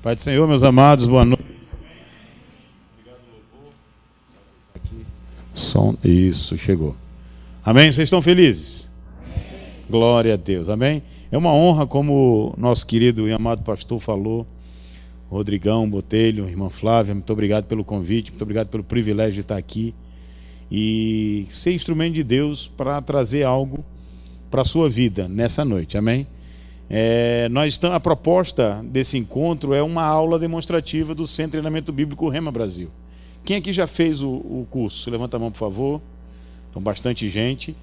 Pai do Senhor, meus amados, boa noite. Som, isso, chegou. Amém? Vocês estão felizes? Amém. Glória a Deus, amém? É uma honra, como nosso querido e amado pastor falou, Rodrigão Botelho, irmã Flávia, muito obrigado pelo convite, muito obrigado pelo privilégio de estar aqui e ser instrumento de Deus para trazer algo para a sua vida nessa noite, amém? É, nós estamos, a proposta desse encontro é uma aula demonstrativa do Centro de Treinamento Bíblico Rema Brasil. Quem aqui já fez o, o curso? Levanta a mão, por favor. Então, bastante gente.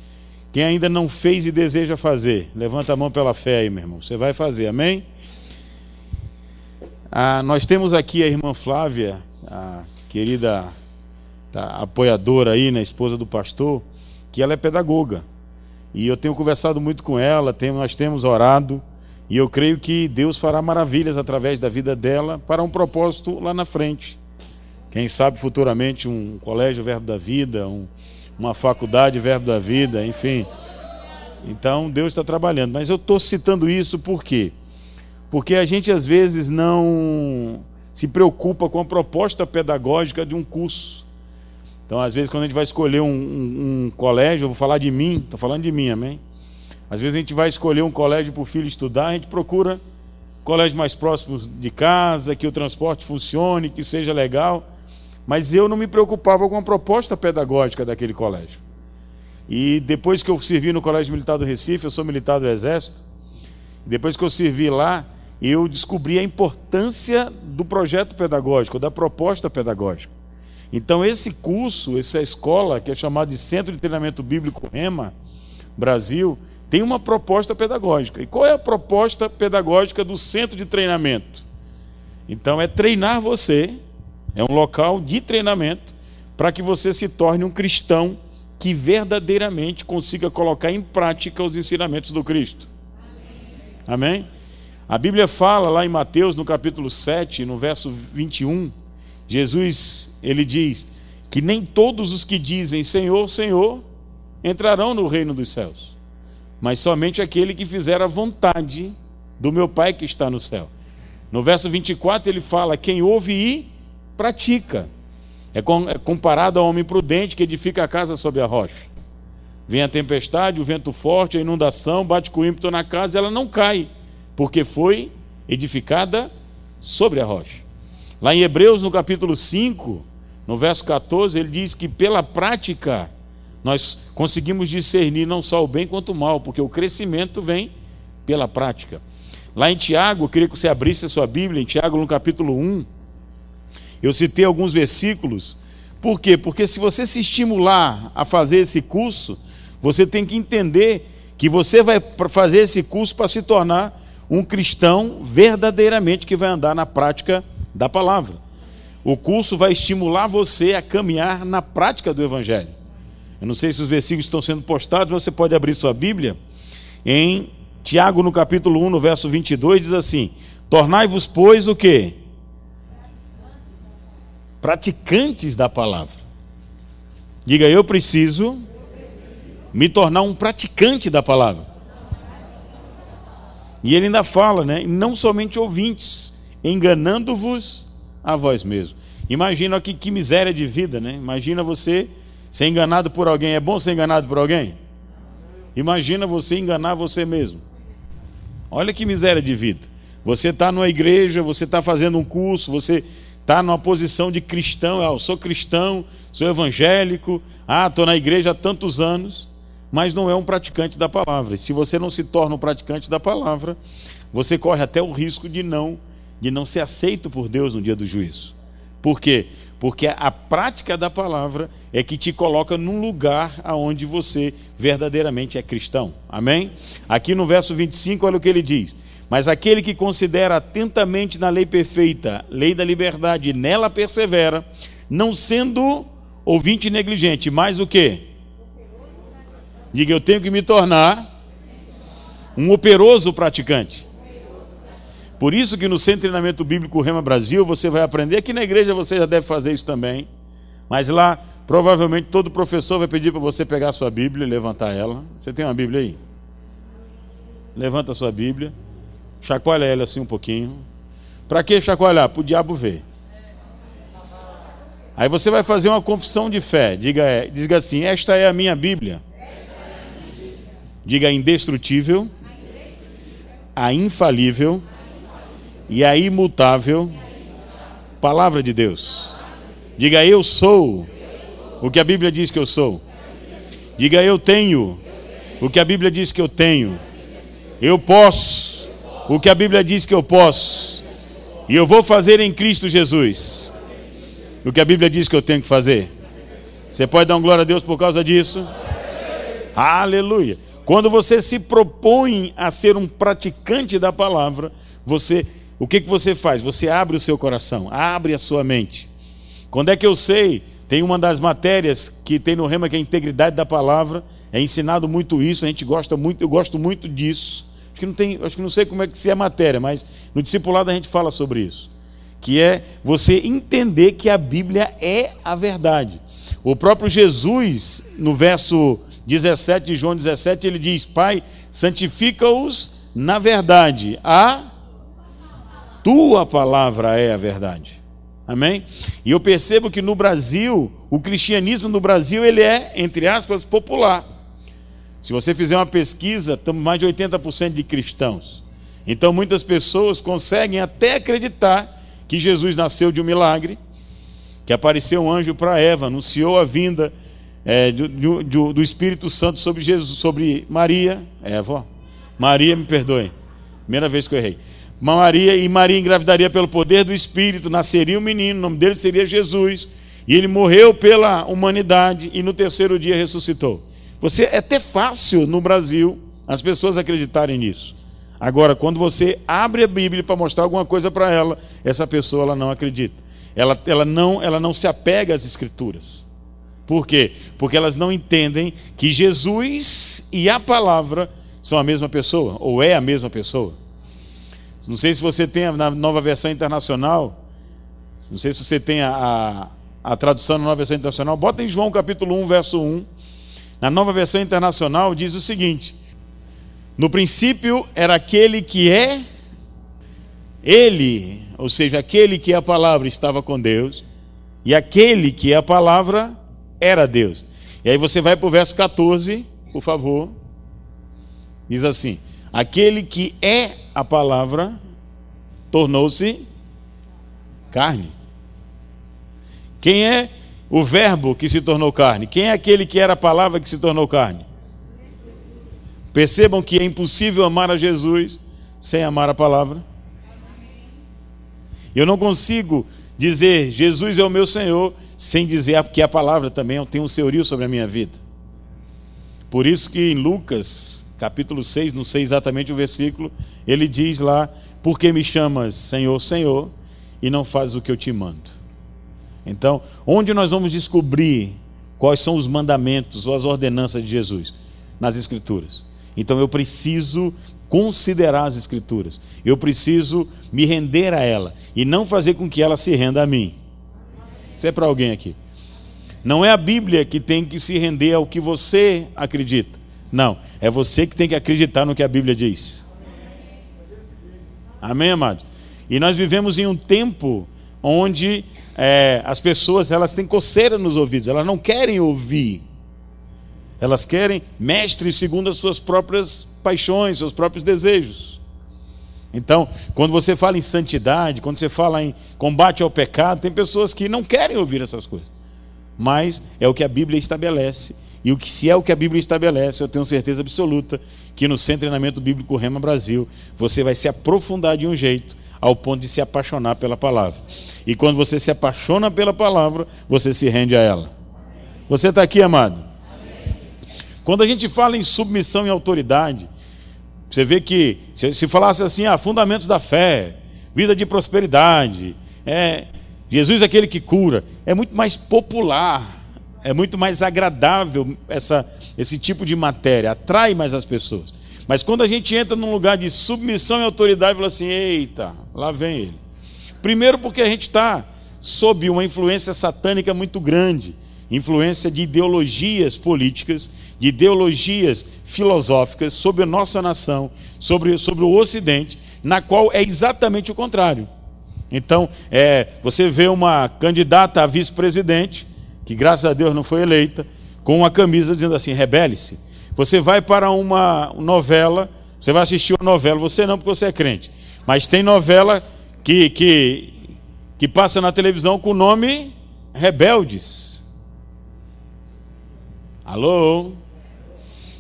Quem ainda não fez e deseja fazer? Levanta a mão pela fé aí, meu irmão. Você vai fazer, amém? Ah, nós temos aqui a irmã Flávia, a querida apoiadora aí, né, esposa do pastor, que ela é pedagoga. E eu tenho conversado muito com ela, tem, nós temos orado. E eu creio que Deus fará maravilhas através da vida dela para um propósito lá na frente. Quem sabe futuramente um colégio Verbo da Vida, um, uma faculdade Verbo da Vida, enfim. Então Deus está trabalhando. Mas eu estou citando isso por quê? Porque a gente às vezes não se preocupa com a proposta pedagógica de um curso. Então, às vezes, quando a gente vai escolher um, um, um colégio, eu vou falar de mim, estou falando de mim, amém? Às vezes a gente vai escolher um colégio para o filho estudar, a gente procura colégio mais próximo de casa, que o transporte funcione, que seja legal. Mas eu não me preocupava com a proposta pedagógica daquele colégio. E depois que eu servi no Colégio Militar do Recife, eu sou militar do Exército, depois que eu servi lá, eu descobri a importância do projeto pedagógico, da proposta pedagógica. Então, esse curso, essa escola, que é chamada de Centro de Treinamento Bíblico REMA Brasil, tem uma proposta pedagógica. E qual é a proposta pedagógica do centro de treinamento? Então, é treinar você, é um local de treinamento, para que você se torne um cristão que verdadeiramente consiga colocar em prática os ensinamentos do Cristo. Amém? Amém? A Bíblia fala lá em Mateus, no capítulo 7, no verso 21, Jesus, ele diz que nem todos os que dizem Senhor, Senhor entrarão no reino dos céus mas somente aquele que fizer a vontade do meu Pai que está no céu. No verso 24 ele fala: quem ouve e pratica. É, é comparado ao homem prudente que edifica a casa sobre a rocha. Vem a tempestade, o vento forte, a inundação, bate com ímpeto na casa ela não cai, porque foi edificada sobre a rocha. Lá em Hebreus, no capítulo 5, no verso 14, ele diz que pela prática nós conseguimos discernir não só o bem quanto o mal, porque o crescimento vem pela prática. Lá em Tiago, eu queria que você abrisse a sua Bíblia, em Tiago, no capítulo 1, eu citei alguns versículos. Por quê? Porque se você se estimular a fazer esse curso, você tem que entender que você vai fazer esse curso para se tornar um cristão verdadeiramente que vai andar na prática da palavra. O curso vai estimular você a caminhar na prática do Evangelho. Eu não sei se os versículos estão sendo postados, mas você pode abrir sua Bíblia. Em Tiago, no capítulo 1, no verso 22, diz assim: Tornai-vos, pois, o quê? Praticantes da palavra. Diga, eu preciso me tornar um praticante da palavra. E ele ainda fala, né? Não somente ouvintes, enganando-vos a vós mesmos. Imagina aqui que miséria de vida, né? Imagina você Ser enganado por alguém é bom ser enganado por alguém? Imagina você enganar você mesmo. Olha que miséria de vida. Você está numa igreja, você está fazendo um curso, você está numa posição de cristão. Ah, eu sou cristão, sou evangélico, ah, estou na igreja há tantos anos, mas não é um praticante da palavra. Se você não se torna um praticante da palavra, você corre até o risco de não, de não ser aceito por Deus no dia do juízo. Por quê? Porque a prática da palavra é que te coloca num lugar aonde você verdadeiramente é cristão. Amém? Aqui no verso 25, olha o que ele diz: Mas aquele que considera atentamente na lei perfeita, lei da liberdade, e nela persevera, não sendo ouvinte negligente, mas o que? Diga, eu tenho que me tornar um operoso praticante. Por isso que no Centro de Treinamento Bíblico Rema Brasil você vai aprender, aqui na igreja você já deve fazer isso também, mas lá Provavelmente todo professor vai pedir para você pegar a sua Bíblia e levantar ela. Você tem uma Bíblia aí? Levanta a sua Bíblia, chacoalha ela assim um pouquinho. Para que chacoalhar? Para o diabo ver. Aí você vai fazer uma confissão de fé. Diga, é, diga assim: Esta é a minha Bíblia. Diga indestrutível, a infalível e a imutável palavra de Deus. Diga eu sou o que a Bíblia diz que eu sou. Diga eu tenho o que a Bíblia diz que eu tenho. Eu posso o que a Bíblia diz que eu posso. E eu vou fazer em Cristo Jesus o que a Bíblia diz que eu tenho que fazer. Você pode dar um glória a Deus por causa disso? Aleluia. Quando você se propõe a ser um praticante da palavra, você, o que, que você faz? Você abre o seu coração, abre a sua mente. Quando é que eu sei? Tem uma das matérias que tem no Rema que é a integridade da palavra. É ensinado muito isso, a gente gosta muito, eu gosto muito disso. Acho que não tem, acho que não sei como é que se é a matéria, mas no discipulado a gente fala sobre isso que é você entender que a Bíblia é a verdade. O próprio Jesus, no verso 17 de João 17, ele diz: Pai, santifica-os na verdade, a tua palavra é a verdade. Amém? E eu percebo que no Brasil, o cristianismo no Brasil, ele é, entre aspas, popular. Se você fizer uma pesquisa, estamos mais de 80% de cristãos. Então muitas pessoas conseguem até acreditar que Jesus nasceu de um milagre, que apareceu um anjo para Eva, anunciou a vinda é, do, do, do, Espírito Santo sobre Jesus, sobre Maria, Eva, ó. Maria, me perdoe, primeira vez que eu errei. Maria e Maria engravidaria pelo poder do Espírito, nasceria um menino, o nome dele seria Jesus, e ele morreu pela humanidade e no terceiro dia ressuscitou. Você é até fácil no Brasil as pessoas acreditarem nisso. Agora, quando você abre a Bíblia para mostrar alguma coisa para ela, essa pessoa ela não acredita. Ela, ela, não, ela não se apega às Escrituras. Por quê? Porque elas não entendem que Jesus e a palavra são a mesma pessoa, ou é a mesma pessoa. Não sei se você tem na nova versão internacional, não sei se você tem a, a, a tradução na nova versão internacional, bota em João capítulo 1, verso 1. Na nova versão internacional diz o seguinte: no princípio era aquele que é ele, ou seja, aquele que é a palavra estava com Deus, e aquele que é a palavra era Deus. E aí você vai para o verso 14, por favor. Diz assim: Aquele que é a palavra tornou-se carne. Quem é o verbo que se tornou carne? Quem é aquele que era a palavra que se tornou carne? Percebam que é impossível amar a Jesus sem amar a palavra. Eu não consigo dizer Jesus é o meu Senhor sem dizer que a palavra também tem um senhorio sobre a minha vida. Por isso que em Lucas, capítulo 6, não sei exatamente o versículo, ele diz lá: Por que me chamas Senhor, Senhor, e não fazes o que eu te mando? Então, onde nós vamos descobrir quais são os mandamentos ou as ordenanças de Jesus? Nas Escrituras. Então eu preciso considerar as Escrituras, eu preciso me render a ela e não fazer com que ela se renda a mim. Isso é para alguém aqui. Não é a Bíblia que tem que se render ao que você acredita. Não, é você que tem que acreditar no que a Bíblia diz. Amém, amados? E nós vivemos em um tempo onde é, as pessoas elas têm coceira nos ouvidos, elas não querem ouvir elas querem mestres segundo as suas próprias paixões, seus próprios desejos. Então, quando você fala em santidade, quando você fala em combate ao pecado, tem pessoas que não querem ouvir essas coisas. Mas é o que a Bíblia estabelece. E o que se é o que a Bíblia estabelece, eu tenho certeza absoluta que no de Treinamento Bíblico Rema Brasil, você vai se aprofundar de um jeito ao ponto de se apaixonar pela palavra. E quando você se apaixona pela palavra, você se rende a ela. Você está aqui, amado? Quando a gente fala em submissão e autoridade, você vê que, se falasse assim, ah, fundamentos da fé, vida de prosperidade, é, Jesus é aquele que cura, é muito mais popular, é muito mais agradável essa, esse tipo de matéria, atrai mais as pessoas. Mas quando a gente entra num lugar de submissão e autoridade, fala assim: eita, lá vem ele. Primeiro, porque a gente está sob uma influência satânica muito grande influência de ideologias políticas, de ideologias filosóficas sobre a nossa nação, sobre, sobre o Ocidente, na qual é exatamente o contrário. Então, é, você vê uma candidata a vice-presidente, que graças a Deus não foi eleita, com uma camisa dizendo assim: rebele-se. Você vai para uma novela, você vai assistir uma novela, você não, porque você é crente, mas tem novela que, que, que passa na televisão com o nome Rebeldes. Alô?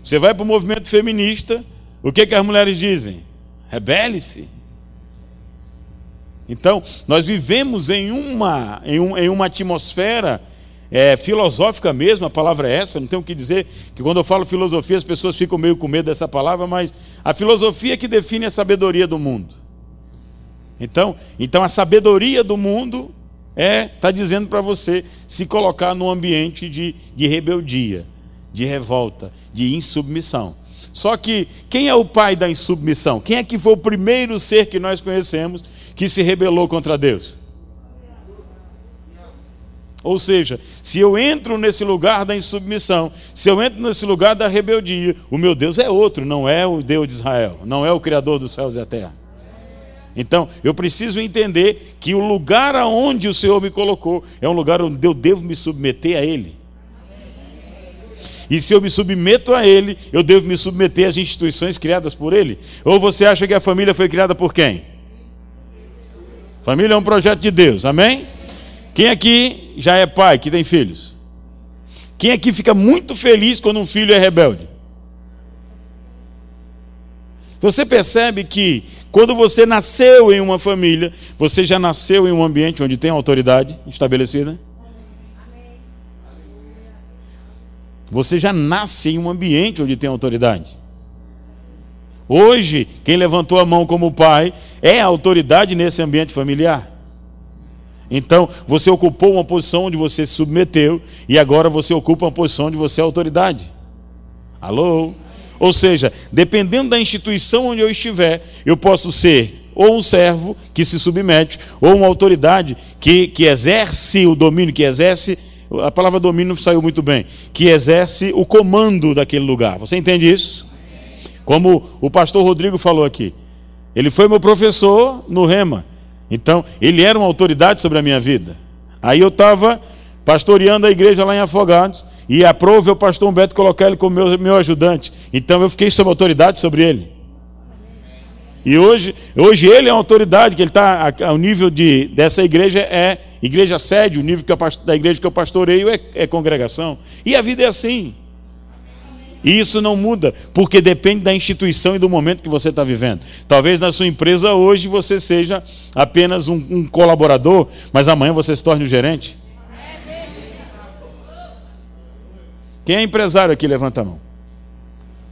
Você vai para o movimento feminista, o que, que as mulheres dizem? Rebele-se. Então, nós vivemos em uma, em, um, em uma atmosfera é, filosófica mesmo, a palavra é essa, não tenho o que dizer, que quando eu falo filosofia as pessoas ficam meio com medo dessa palavra, mas a filosofia é que define a sabedoria do mundo. Então, então a sabedoria do mundo é está dizendo para você se colocar num ambiente de, de rebeldia, de revolta, de insubmissão. Só que quem é o pai da insubmissão? Quem é que foi o primeiro ser que nós conhecemos que se rebelou contra Deus? Ou seja, se eu entro nesse lugar da insubmissão, se eu entro nesse lugar da rebeldia, o meu Deus é outro, não é o Deus de Israel, não é o Criador dos céus e da terra. Então, eu preciso entender que o lugar aonde o Senhor me colocou é um lugar onde eu devo me submeter a Ele. E se eu me submeto a Ele, eu devo me submeter às instituições criadas por Ele. Ou você acha que a família foi criada por quem? Família é um projeto de Deus, amém? Quem aqui já é pai, que tem filhos? Quem aqui fica muito feliz quando um filho é rebelde? Você percebe que quando você nasceu em uma família, você já nasceu em um ambiente onde tem autoridade estabelecida? Você já nasce em um ambiente onde tem autoridade. Hoje, quem levantou a mão como pai é a autoridade nesse ambiente familiar. Então, você ocupou uma posição onde você se submeteu e agora você ocupa uma posição onde você é autoridade. Alô? Ou seja, dependendo da instituição onde eu estiver, eu posso ser ou um servo que se submete, ou uma autoridade que, que exerce o domínio, que exerce a palavra domínio saiu muito bem, que exerce o comando daquele lugar. Você entende isso? Como o pastor Rodrigo falou aqui. Ele foi meu professor no Rema. Então, ele era uma autoridade sobre a minha vida. Aí eu estava pastoreando a igreja lá em Afogados e aprove o pastor Humberto colocar ele como meu, meu ajudante. Então eu fiquei sob autoridade sobre ele. E hoje, hoje ele é uma autoridade, que ele está ao nível de, dessa igreja é Igreja sede, o nível que eu, da igreja que eu pastoreio é, é congregação. E a vida é assim. E isso não muda, porque depende da instituição e do momento que você está vivendo. Talvez na sua empresa hoje você seja apenas um, um colaborador, mas amanhã você se torne o um gerente. Quem é empresário aqui, levanta a mão.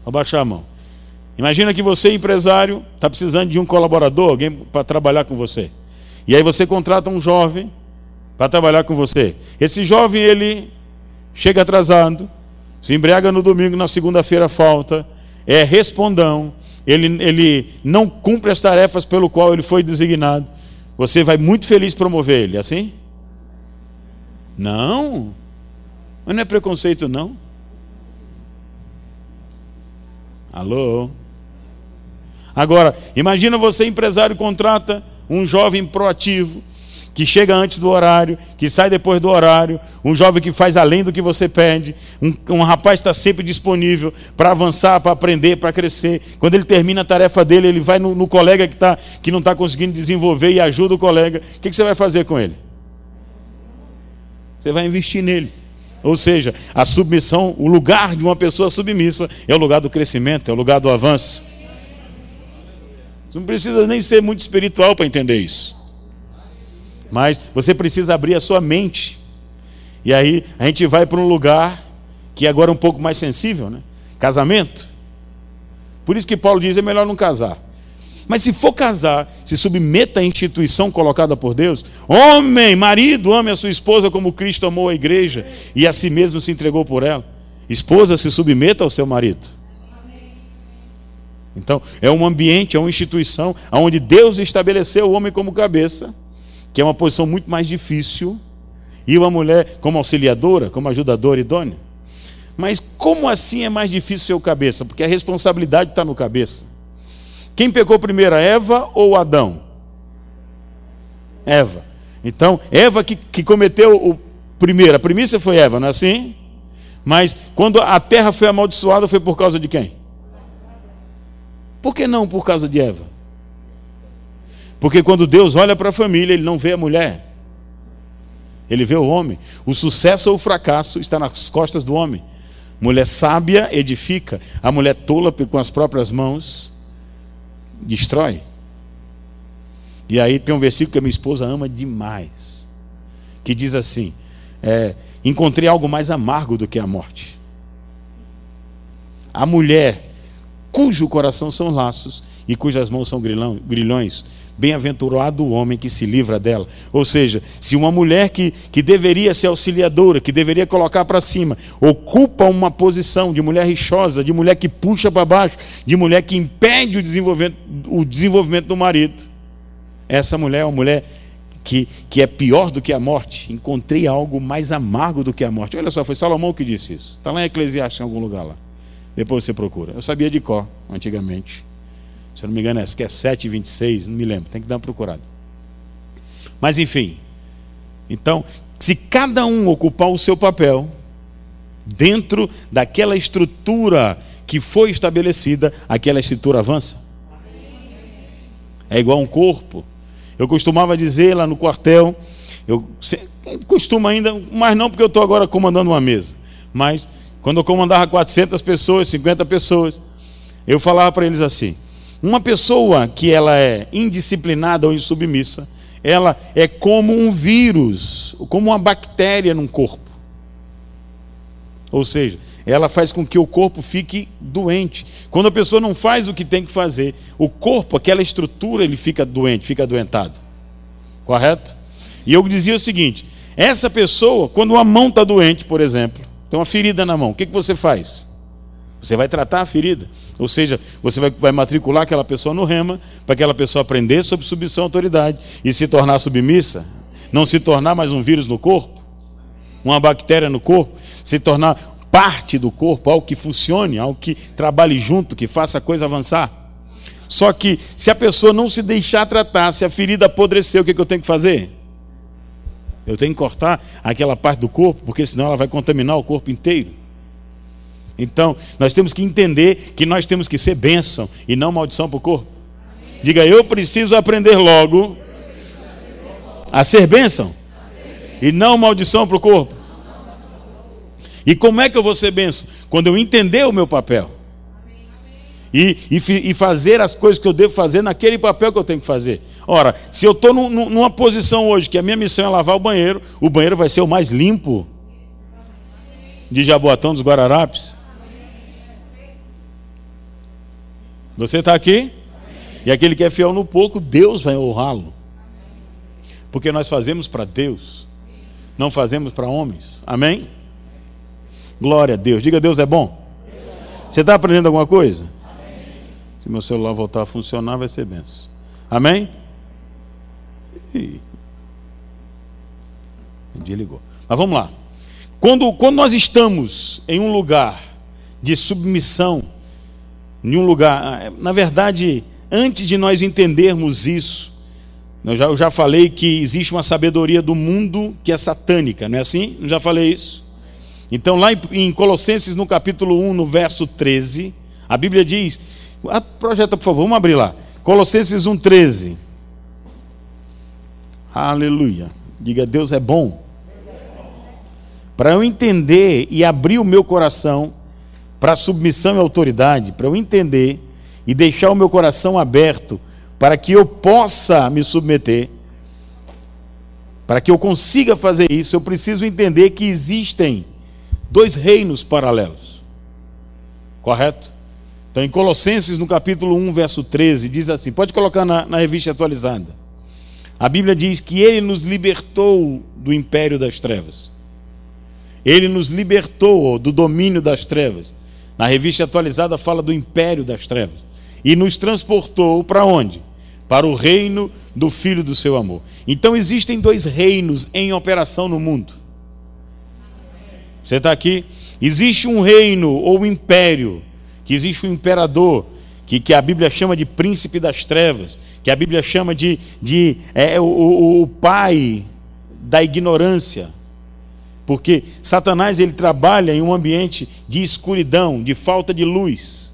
Vou baixar a mão. Imagina que você, empresário, está precisando de um colaborador, alguém para trabalhar com você. E aí você contrata um jovem para trabalhar com você. Esse jovem, ele chega atrasado, se embriaga no domingo, na segunda-feira falta, é respondão, ele, ele não cumpre as tarefas pelo qual ele foi designado. Você vai muito feliz promover ele, assim? Não. Mas não é preconceito, não. Alô? Agora, imagina você, empresário, contrata um jovem proativo, que chega antes do horário, que sai depois do horário, um jovem que faz além do que você pede, um, um rapaz está sempre disponível para avançar, para aprender, para crescer. Quando ele termina a tarefa dele, ele vai no, no colega que, tá, que não está conseguindo desenvolver e ajuda o colega. O que, que você vai fazer com ele? Você vai investir nele. Ou seja, a submissão, o lugar de uma pessoa submissa é o lugar do crescimento, é o lugar do avanço. Não precisa nem ser muito espiritual para entender isso. Mas você precisa abrir a sua mente. E aí a gente vai para um lugar que agora é um pouco mais sensível, né? Casamento. Por isso que Paulo diz: é melhor não casar. Mas se for casar, se submeta à instituição colocada por Deus. Homem, marido, ame a sua esposa como Cristo amou a igreja e a si mesmo se entregou por ela. Esposa, se submeta ao seu marido. Então, é um ambiente, é uma instituição onde Deus estabeleceu o homem como cabeça que é uma posição muito mais difícil, e uma mulher como auxiliadora, como ajudadora idônea. Mas como assim é mais difícil ser o cabeça? Porque a responsabilidade está no cabeça. Quem pecou primeiro, Eva ou Adão? Eva. Então, Eva que, que cometeu o primeiro, a primícia foi Eva, não é assim? Mas quando a terra foi amaldiçoada, foi por causa de quem? Por que não por causa de Eva? Porque quando Deus olha para a família, ele não vê a mulher. Ele vê o homem. O sucesso ou o fracasso está nas costas do homem. Mulher sábia edifica, a mulher tola com as próprias mãos destrói. E aí tem um versículo que a minha esposa ama demais, que diz assim: é, encontrei algo mais amargo do que a morte. A mulher cujo coração são laços e cujas mãos são grilhão, grilhões, bem-aventurado o homem que se livra dela. Ou seja, se uma mulher que, que deveria ser auxiliadora, que deveria colocar para cima, ocupa uma posição de mulher rixosa, de mulher que puxa para baixo, de mulher que impede o desenvolvimento, o desenvolvimento do marido, essa mulher é uma mulher que, que é pior do que a morte. Encontrei algo mais amargo do que a morte. Olha só, foi Salomão que disse isso. Está lá em Eclesiastes, em algum lugar lá. Depois você procura. Eu sabia de cor, antigamente. Se eu não me engano, é, que é 7,26, não me lembro, tem que dar uma procurada. Mas enfim, então, se cada um ocupar o seu papel, dentro daquela estrutura que foi estabelecida, aquela estrutura avança. É igual um corpo. Eu costumava dizer lá no quartel, eu costumo ainda, mas não porque eu estou agora comandando uma mesa, mas quando eu comandava 400 pessoas, 50 pessoas, eu falava para eles assim: uma pessoa que ela é indisciplinada ou insubmissa, ela é como um vírus, como uma bactéria num corpo. Ou seja, ela faz com que o corpo fique doente. Quando a pessoa não faz o que tem que fazer, o corpo, aquela estrutura, ele fica doente, fica adoentado. Correto? E eu dizia o seguinte: essa pessoa, quando uma mão está doente, por exemplo, tem uma ferida na mão, o que, que você faz? Você vai tratar a ferida. Ou seja, você vai, vai matricular aquela pessoa no rema, para aquela pessoa aprender sobre submissão à autoridade e se tornar submissa, não se tornar mais um vírus no corpo, uma bactéria no corpo, se tornar parte do corpo, algo que funcione, algo que trabalhe junto, que faça a coisa avançar. Só que se a pessoa não se deixar tratar, se a ferida apodreceu, o que, que eu tenho que fazer? Eu tenho que cortar aquela parte do corpo, porque senão ela vai contaminar o corpo inteiro. Então, nós temos que entender que nós temos que ser bênção e não maldição para o corpo. Diga, eu preciso aprender logo a ser bênção e não maldição para o corpo. E como é que eu vou ser benção? Quando eu entender o meu papel. E, e, e, fazer as coisas que eu devo fazer naquele papel que eu tenho que fazer. Ora, se eu estou numa posição hoje que a minha missão é lavar o banheiro, o banheiro vai ser o mais limpo de Jaboatão dos Guararapes. Você está aqui? E aquele que é fiel no pouco, Deus vai honrá-lo. Porque nós fazemos para Deus, não fazemos para homens. Amém? Glória a Deus. Diga, Deus é bom. Você está aprendendo alguma coisa? Amém. Se meu celular voltar a funcionar, vai ser benção. Amém? Um dia ligou. Mas vamos lá. Quando, quando nós estamos em um lugar de submissão, em um lugar, na verdade, antes de nós entendermos isso, eu já, eu já falei que existe uma sabedoria do mundo que é satânica, não é assim? Eu já falei isso? Então, lá em Colossenses, no capítulo 1, no verso 13, a Bíblia diz. Ah, projeta, por favor, vamos abrir lá. Colossenses 1, 13. Aleluia. Diga, Deus é bom. Para eu entender e abrir o meu coração para submissão e autoridade, para eu entender e deixar o meu coração aberto para que eu possa me submeter, para que eu consiga fazer isso, eu preciso entender que existem dois reinos paralelos. Correto? Então, em Colossenses, no capítulo 1, verso 13, diz assim: pode colocar na, na revista atualizada. A Bíblia diz que ele nos libertou do império das trevas. Ele nos libertou do domínio das trevas. Na revista atualizada fala do império das trevas. E nos transportou para onde? Para o reino do Filho do seu amor. Então existem dois reinos em operação no mundo. Você está aqui? Existe um reino ou um império, que existe um imperador, que que, a Bíblia chama de príncipe das trevas, que a Bíblia chama de, de é, o, o, o pai da ignorância. Porque Satanás ele trabalha em um ambiente de escuridão, de falta de luz.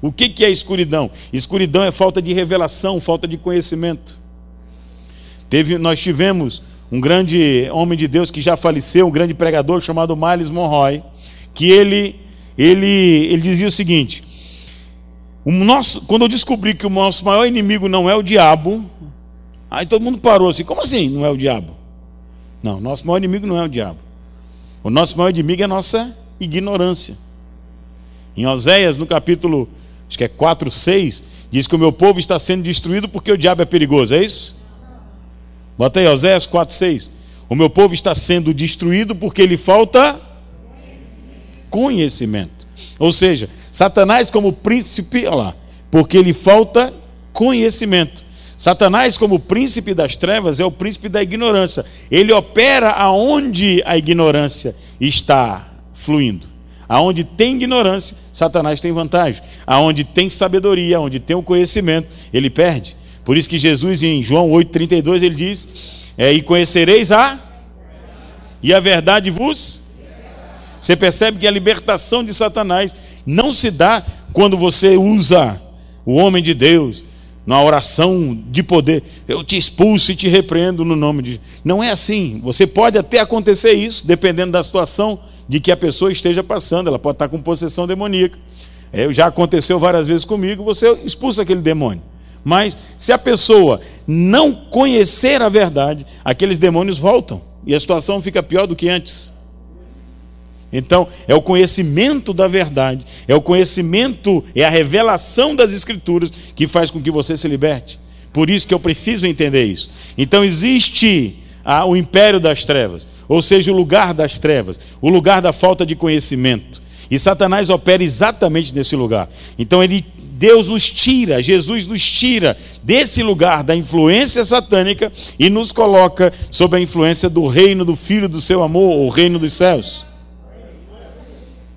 O que, que é escuridão? Escuridão é falta de revelação, falta de conhecimento. Teve, nós tivemos um grande homem de Deus que já faleceu, um grande pregador chamado Miles Monroy, que ele, ele, ele dizia o seguinte: o nosso, quando eu descobri que o nosso maior inimigo não é o diabo, aí todo mundo parou assim: como assim não é o diabo? Não, nosso maior inimigo não é o diabo. O nosso maior inimigo é a nossa ignorância. Em Oséias, no capítulo acho que é 4, 6, diz que o meu povo está sendo destruído porque o diabo é perigoso, é isso? Bota aí, Oséias 4, 6. O meu povo está sendo destruído porque lhe falta conhecimento. Ou seja, Satanás como príncipe, olha lá, porque lhe falta conhecimento. Satanás, como príncipe das trevas, é o príncipe da ignorância. Ele opera aonde a ignorância está fluindo. Aonde tem ignorância, Satanás tem vantagem. Aonde tem sabedoria, onde tem o conhecimento, ele perde. Por isso que Jesus, em João 8,32, ele diz: é, E conhecereis a. E a verdade vos. Você percebe que a libertação de Satanás não se dá quando você usa o homem de Deus, numa oração de poder, eu te expulso e te repreendo no nome de. Não é assim. Você pode até acontecer isso, dependendo da situação de que a pessoa esteja passando. Ela pode estar com possessão demoníaca. É, já aconteceu várias vezes comigo, você expulsa aquele demônio. Mas se a pessoa não conhecer a verdade, aqueles demônios voltam e a situação fica pior do que antes. Então, é o conhecimento da verdade, é o conhecimento, é a revelação das Escrituras que faz com que você se liberte. Por isso que eu preciso entender isso. Então, existe ah, o império das trevas, ou seja, o lugar das trevas, o lugar da falta de conhecimento. E Satanás opera exatamente nesse lugar. Então, ele, Deus nos tira, Jesus nos tira desse lugar da influência satânica e nos coloca sob a influência do reino do Filho do seu amor, o reino dos céus.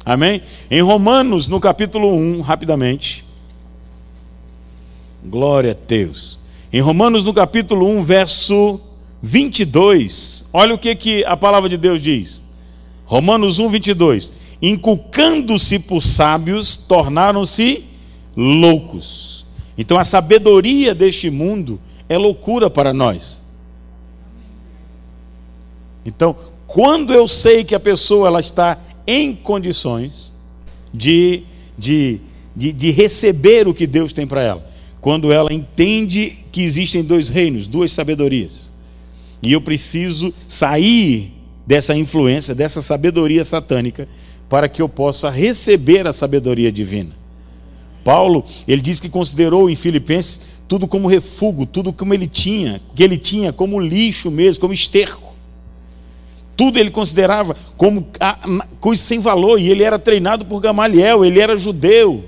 Amém? Em Romanos, no capítulo 1, rapidamente. Glória a Deus. Em Romanos, no capítulo 1, verso 22, olha o que, que a palavra de Deus diz. Romanos 1, 22. Inculcando-se por sábios, tornaram-se loucos. Então a sabedoria deste mundo é loucura para nós. Então, quando eu sei que a pessoa ela está em condições de, de, de, de receber o que Deus tem para ela. Quando ela entende que existem dois reinos, duas sabedorias. E eu preciso sair dessa influência, dessa sabedoria satânica, para que eu possa receber a sabedoria divina. Paulo, ele diz que considerou em Filipenses tudo como refúgio, tudo como ele tinha, que ele tinha como lixo mesmo, como esterco. Tudo ele considerava como coisa sem valor, e ele era treinado por Gamaliel, ele era judeu,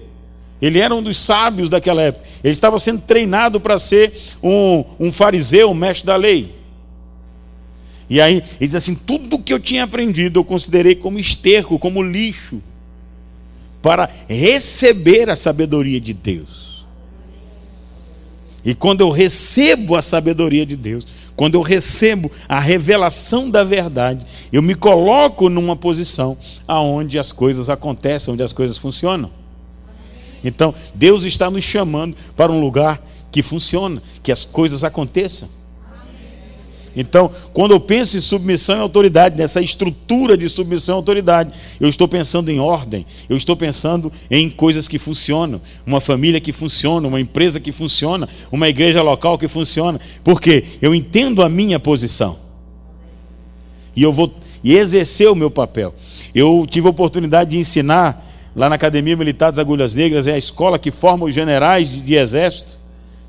ele era um dos sábios daquela época. Ele estava sendo treinado para ser um, um fariseu, um mestre da lei. E aí, ele diz assim: tudo que eu tinha aprendido eu considerei como esterco, como lixo, para receber a sabedoria de Deus. E quando eu recebo a sabedoria de Deus, quando eu recebo a revelação da verdade, eu me coloco numa posição aonde as coisas acontecem, onde as coisas funcionam. Então, Deus está nos chamando para um lugar que funciona, que as coisas aconteçam. Então, quando eu penso em submissão e autoridade, nessa estrutura de submissão e autoridade, eu estou pensando em ordem, eu estou pensando em coisas que funcionam, uma família que funciona, uma empresa que funciona, uma igreja local que funciona, porque eu entendo a minha posição. E eu vou exercer o meu papel. Eu tive a oportunidade de ensinar lá na Academia Militar das Agulhas Negras, é a escola que forma os generais de, de exército.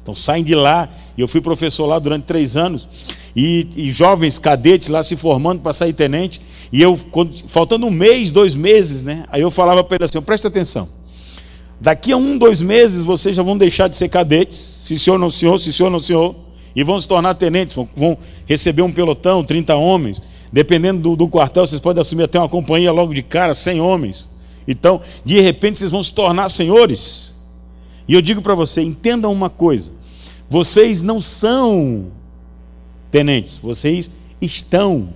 Então saem de lá, e eu fui professor lá durante três anos e, e jovens cadetes lá se formando para sair tenente. E eu, quando, faltando um mês, dois meses, né? Aí eu falava para ele assim: presta atenção. Daqui a um, dois meses vocês já vão deixar de ser cadetes, se senhor não senhor, se senhor não senhor, e vão se tornar tenentes, vão, receber um pelotão, 30 homens. Dependendo do, do, quartel, vocês podem assumir até uma companhia logo de cara, 100 homens. Então, de repente, vocês vão se tornar senhores. E eu digo para você, entendam uma coisa: vocês não são tenentes, vocês estão.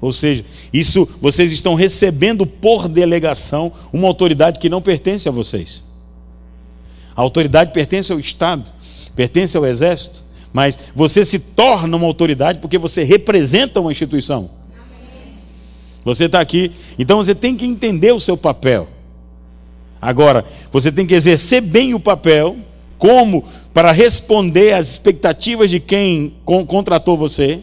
Ou seja, isso vocês estão recebendo por delegação uma autoridade que não pertence a vocês. A autoridade pertence ao Estado, pertence ao Exército, mas você se torna uma autoridade porque você representa uma instituição. Você está aqui, então você tem que entender o seu papel. Agora, você tem que exercer bem o papel, como para responder às expectativas de quem contratou você.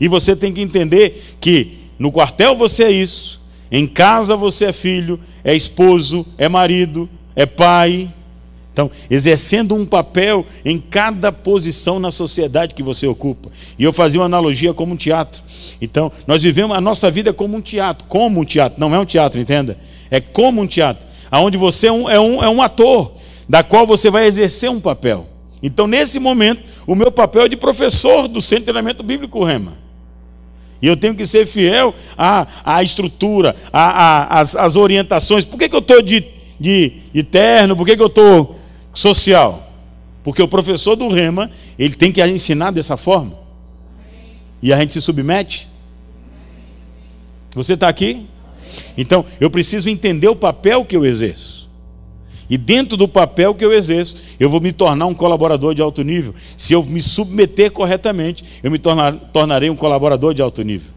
E você tem que entender que no quartel você é isso, em casa você é filho, é esposo, é marido, é pai. Então, exercendo um papel em cada posição na sociedade que você ocupa. E eu fazia uma analogia como um teatro. Então, nós vivemos a nossa vida como um teatro, como um teatro, não é um teatro, entenda? É como um teatro onde você é um, é, um, é um ator, da qual você vai exercer um papel. Então, nesse momento, o meu papel é de professor do Centro de Treinamento Bíblico Rema. E eu tenho que ser fiel à, à estrutura, à, à, às, às orientações. Por que, que eu estou de, de, de terno? Por que, que eu estou social? Porque o professor do Rema, ele tem que ensinar dessa forma. E a gente se submete. Você está aqui? Então, eu preciso entender o papel que eu exerço. E dentro do papel que eu exerço, eu vou me tornar um colaborador de alto nível. Se eu me submeter corretamente, eu me tornar, tornarei um colaborador de alto nível.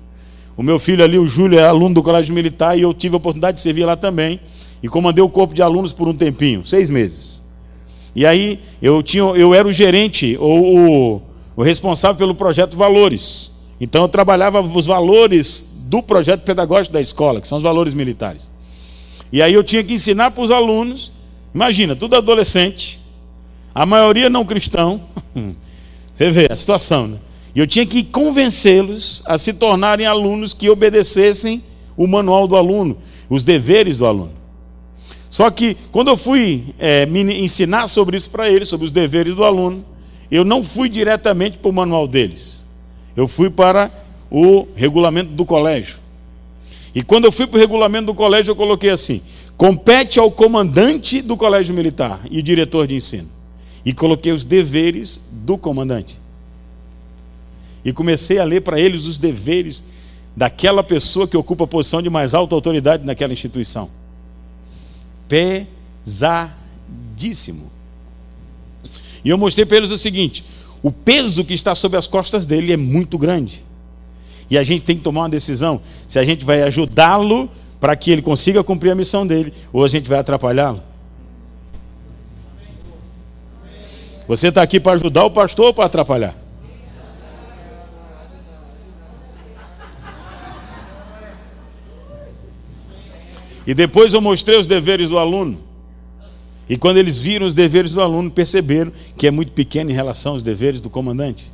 O meu filho ali, o Júlio, é aluno do Colégio Militar e eu tive a oportunidade de servir lá também. E comandei o corpo de alunos por um tempinho, seis meses. E aí eu, tinha, eu era o gerente ou o, o responsável pelo projeto Valores. Então eu trabalhava os valores do projeto pedagógico da escola, que são os valores militares. E aí eu tinha que ensinar para os alunos, imagina, tudo adolescente, a maioria não cristão. Você vê a situação, né? E eu tinha que convencê-los a se tornarem alunos que obedecessem o manual do aluno, os deveres do aluno. Só que quando eu fui é, me ensinar sobre isso para eles, sobre os deveres do aluno, eu não fui diretamente para o manual deles. Eu fui para o regulamento do colégio. E quando eu fui para o regulamento do colégio, eu coloquei assim: compete ao comandante do colégio militar e diretor de ensino. E coloquei os deveres do comandante. E comecei a ler para eles os deveres daquela pessoa que ocupa a posição de mais alta autoridade naquela instituição. Pesadíssimo. E eu mostrei para eles o seguinte: o peso que está sobre as costas dele é muito grande. E a gente tem que tomar uma decisão: se a gente vai ajudá-lo para que ele consiga cumprir a missão dele, ou a gente vai atrapalhá-lo. Você está aqui para ajudar o pastor ou para atrapalhar? E depois eu mostrei os deveres do aluno. E quando eles viram os deveres do aluno, perceberam que é muito pequeno em relação aos deveres do comandante.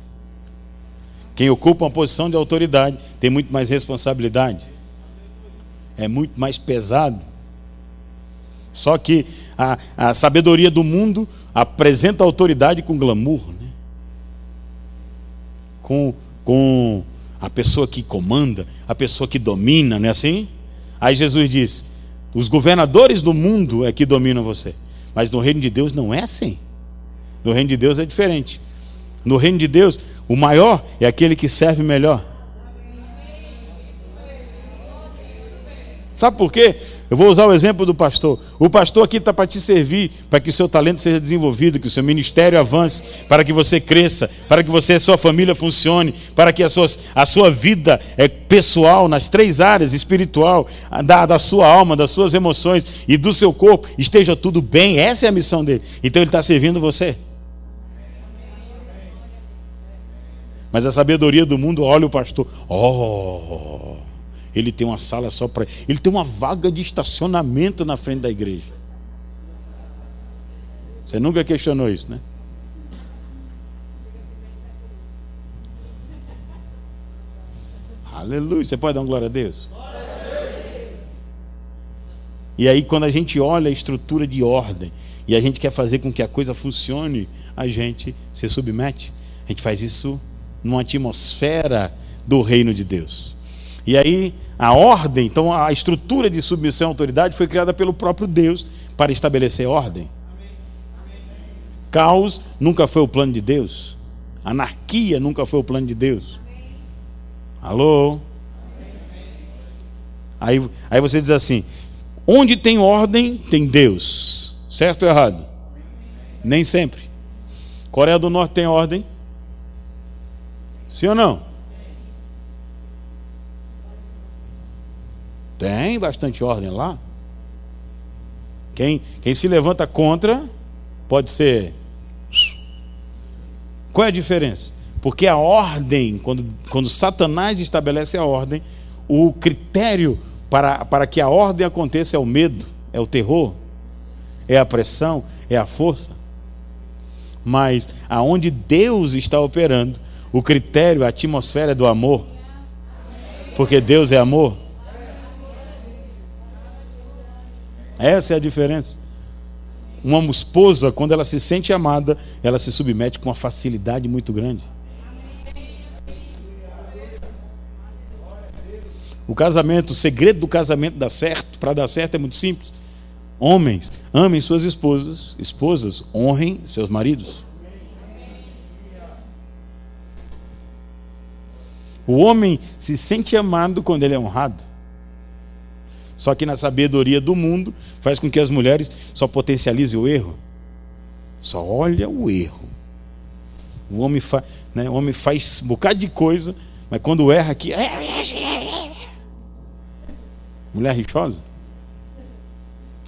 Quem ocupa uma posição de autoridade tem muito mais responsabilidade. É muito mais pesado. Só que a, a sabedoria do mundo apresenta autoridade com glamour, né? com, com a pessoa que comanda, a pessoa que domina, não é assim? Aí Jesus diz: os governadores do mundo é que dominam você. Mas no reino de Deus não é assim. No reino de Deus é diferente. No reino de Deus, o maior é aquele que serve melhor. Sabe por quê? Eu vou usar o exemplo do pastor. O pastor aqui está para te servir, para que o seu talento seja desenvolvido, que o seu ministério avance, para que você cresça, para que você e sua família funcione, para que a, suas, a sua vida é, pessoal, nas três áreas, espiritual, da, da sua alma, das suas emoções e do seu corpo, esteja tudo bem. Essa é a missão dele. Então ele está servindo você. Mas a sabedoria do mundo olha o pastor. Oh, ele tem uma sala só para. Ele tem uma vaga de estacionamento na frente da igreja. Você nunca questionou isso, né? Aleluia. Você pode dar uma glória a Deus? E aí, quando a gente olha a estrutura de ordem e a gente quer fazer com que a coisa funcione, a gente se submete. A gente faz isso numa atmosfera do reino de Deus. E aí a ordem, então a estrutura de submissão à autoridade foi criada pelo próprio Deus para estabelecer ordem. Caos nunca foi o plano de Deus. Anarquia nunca foi o plano de Deus. Alô? Aí, aí você diz assim: onde tem ordem, tem Deus. Certo ou errado? Nem sempre. Coreia do Norte tem ordem? Sim ou não? Tem bastante ordem lá. Quem, quem se levanta contra pode ser. Qual é a diferença? Porque a ordem, quando, quando Satanás estabelece a ordem, o critério para, para que a ordem aconteça é o medo, é o terror, é a pressão, é a força. Mas aonde Deus está operando, o critério, a atmosfera é do amor. Porque Deus é amor. Essa é a diferença. Uma esposa, quando ela se sente amada, ela se submete com uma facilidade muito grande. O casamento, o segredo do casamento dar certo, para dar certo é muito simples. Homens, amem suas esposas, esposas, honrem seus maridos. O homem se sente amado quando ele é honrado. Só que na sabedoria do mundo faz com que as mulheres só potencializem o erro. Só olha o erro. O homem, fa, né, o homem faz um bocado de coisa, mas quando erra aqui. Mulher rixosa.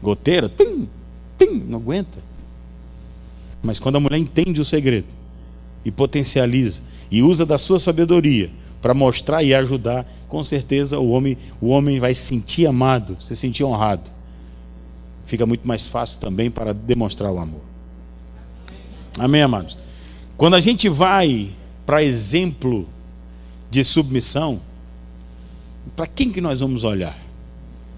Goteira, tem, tem, não aguenta. Mas quando a mulher entende o segredo e potencializa e usa da sua sabedoria para mostrar e ajudar, com certeza o homem, o homem vai se sentir amado, se sentir honrado. Fica muito mais fácil também para demonstrar o amor. Amém, amados? Quando a gente vai para exemplo de submissão, para quem que nós vamos olhar?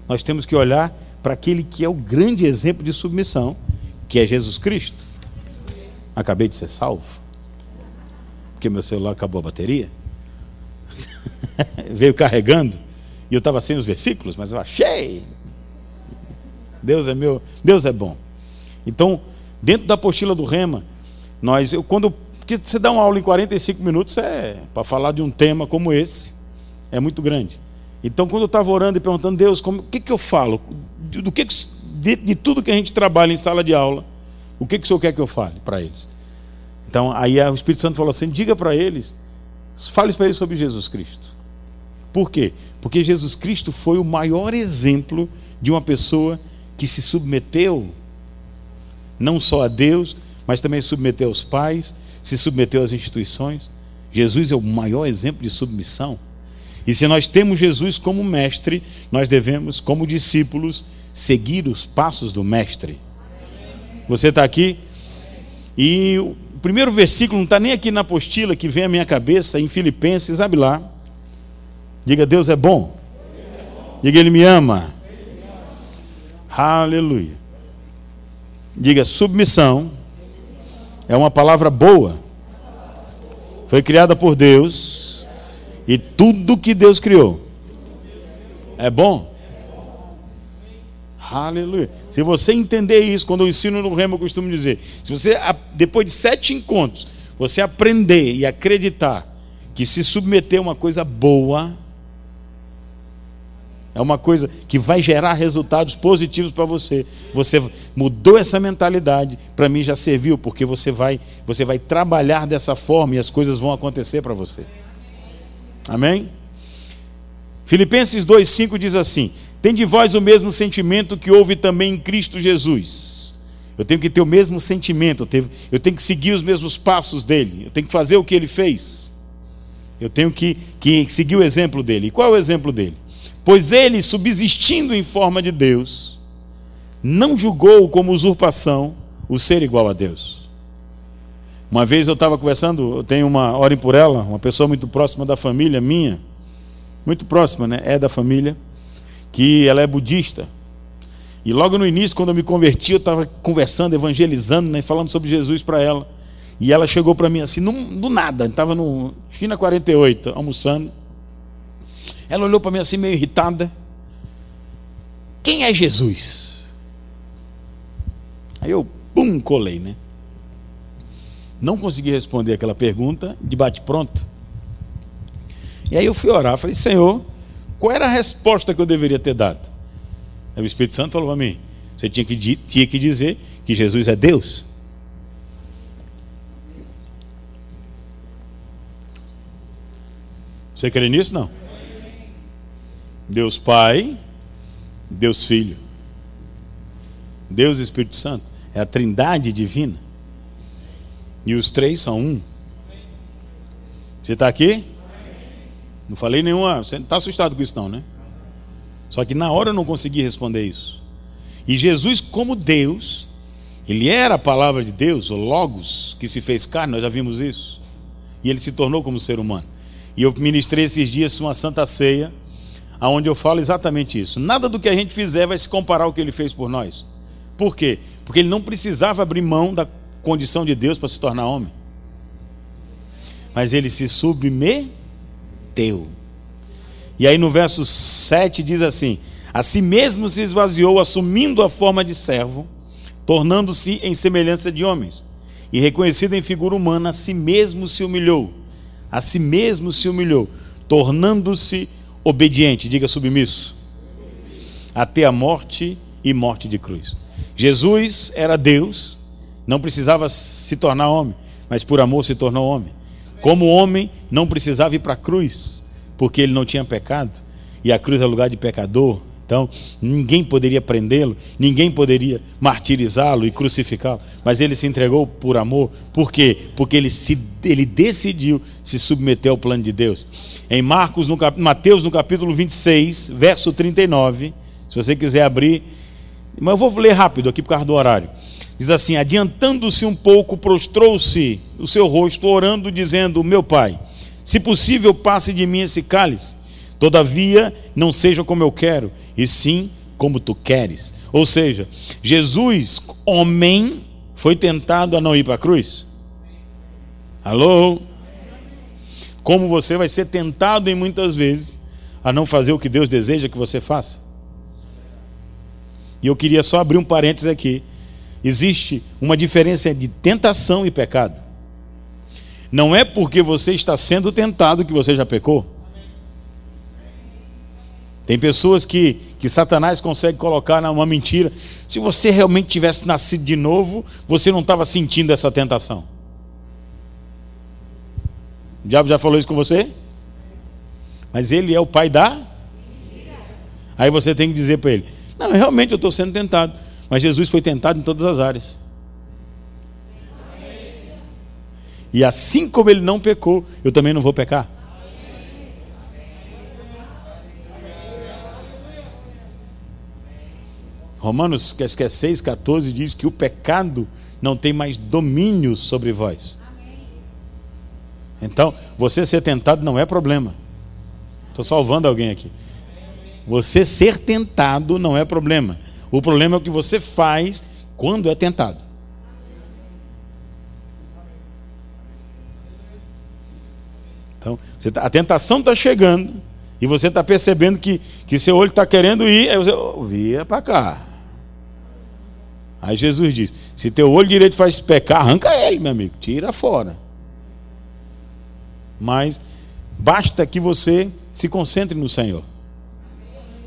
Nós temos que olhar para aquele que é o grande exemplo de submissão, que é Jesus Cristo. Acabei de ser salvo, porque meu celular acabou a bateria. veio carregando, e eu estava sem os versículos, mas eu achei. Deus é meu, Deus é bom. Então, dentro da apostila do Rema, nós, eu, quando porque você dá uma aula em 45 minutos é para falar de um tema como esse, é muito grande. Então, quando eu estava orando e perguntando, Deus, como, o que, que eu falo? Do que, de, de, tudo que a gente trabalha em sala de aula, o que, que o Senhor quer que eu fale para eles? Então, aí o Espírito Santo falou assim: diga para eles, fale para eles sobre Jesus Cristo. Por quê? Porque Jesus Cristo foi o maior exemplo de uma pessoa que se submeteu não só a Deus, mas também submeteu aos pais, se submeteu às instituições. Jesus é o maior exemplo de submissão. E se nós temos Jesus como mestre, nós devemos, como discípulos, seguir os passos do mestre. Você está aqui? E o primeiro versículo não está nem aqui na apostila que vem à minha cabeça, em Filipenses, abre lá. Diga, Deus é bom. Diga, Ele me ama. Aleluia. Diga, submissão é uma palavra boa. Foi criada por Deus. E tudo que Deus criou é bom. Aleluia. Se você entender isso, quando eu ensino no remo, eu costumo dizer: se você, depois de sete encontros, você aprender e acreditar que se submeter a uma coisa boa, é uma coisa que vai gerar resultados positivos para você. Você mudou essa mentalidade, para mim já serviu, porque você vai, você vai trabalhar dessa forma e as coisas vão acontecer para você. Amém? Filipenses 2:5 diz assim: "Tem de vós o mesmo sentimento que houve também em Cristo Jesus". Eu tenho que ter o mesmo sentimento, eu tenho, que seguir os mesmos passos dele, eu tenho que fazer o que ele fez. Eu tenho que, que seguir o exemplo dele. E qual é o exemplo dele? Pois ele, subsistindo em forma de Deus, não julgou como usurpação o ser igual a Deus. Uma vez eu estava conversando, eu tenho uma, orem por ela, uma pessoa muito próxima da família minha, muito próxima, né? É da família, que ela é budista. E logo no início, quando eu me converti, eu estava conversando, evangelizando, né, falando sobre Jesus para ela. E ela chegou para mim assim, do nada, estava no China 48, almoçando. Ela olhou para mim assim, meio irritada. Quem é Jesus? Aí eu, pum, colei, né? Não consegui responder aquela pergunta de bate-pronto. E aí eu fui orar, falei, Senhor, qual era a resposta que eu deveria ter dado? Aí o Espírito Santo falou para mim: você tinha que, tinha que dizer que Jesus é Deus. Você crê nisso? Não. Deus Pai, Deus Filho, Deus Espírito Santo. É a trindade divina. E os três são um. Você está aqui? Não falei nenhuma. Você não está assustado com isso, não, né? Só que na hora eu não consegui responder isso. E Jesus, como Deus, ele era a palavra de Deus, o Logos, que se fez carne, nós já vimos isso. E ele se tornou como ser humano. E eu ministrei esses dias uma santa ceia, aonde eu falo exatamente isso. Nada do que a gente fizer vai se comparar ao que ele fez por nós. Por quê? Porque ele não precisava abrir mão da condição de Deus para se tornar homem. Mas ele se submeteu teu. E aí no verso 7 diz assim: A si mesmo se esvaziou, assumindo a forma de servo, tornando-se em semelhança de homens, e reconhecido em figura humana, a si mesmo se humilhou, a si mesmo se humilhou, tornando-se obediente, diga submisso, até a morte e morte de cruz. Jesus era Deus, não precisava se tornar homem, mas por amor se tornou homem. Como homem, não precisava ir para a cruz, porque ele não tinha pecado, e a cruz é lugar de pecador. Então, ninguém poderia prendê-lo, ninguém poderia martirizá-lo e crucificá-lo, mas ele se entregou por amor. Por quê? Porque ele, se, ele decidiu se submeter ao plano de Deus. Em Marcos, no, Mateus, no capítulo 26, verso 39, se você quiser abrir, mas eu vou ler rápido aqui por causa do horário. Diz assim: Adiantando-se um pouco, prostrou-se o seu rosto, orando, dizendo: Meu pai, se possível, passe de mim esse cálice. Todavia, não seja como eu quero, e sim como tu queres. Ou seja, Jesus, homem, foi tentado a não ir para a cruz. Alô? Como você vai ser tentado em muitas vezes a não fazer o que Deus deseja que você faça. E eu queria só abrir um parênteses aqui existe uma diferença de tentação e pecado. Não é porque você está sendo tentado que você já pecou. Tem pessoas que, que Satanás consegue colocar numa mentira. Se você realmente tivesse nascido de novo, você não estava sentindo essa tentação. O diabo já falou isso com você? Mas ele é o pai da. Aí você tem que dizer para ele: Não, realmente eu estou sendo tentado. Mas Jesus foi tentado em todas as áreas. E assim como ele não pecou, eu também não vou pecar. Romanos que é 6, 14 diz que o pecado não tem mais domínio sobre vós. Então, você ser tentado não é problema. Estou salvando alguém aqui. Você ser tentado não é problema. O problema é o que você faz quando é tentado. Então, tá, a tentação está chegando e você está percebendo que, que seu olho está querendo ir, aí você oh, via para cá. Aí Jesus diz: se teu olho direito faz pecar, arranca ele, meu amigo, tira fora. Mas basta que você se concentre no Senhor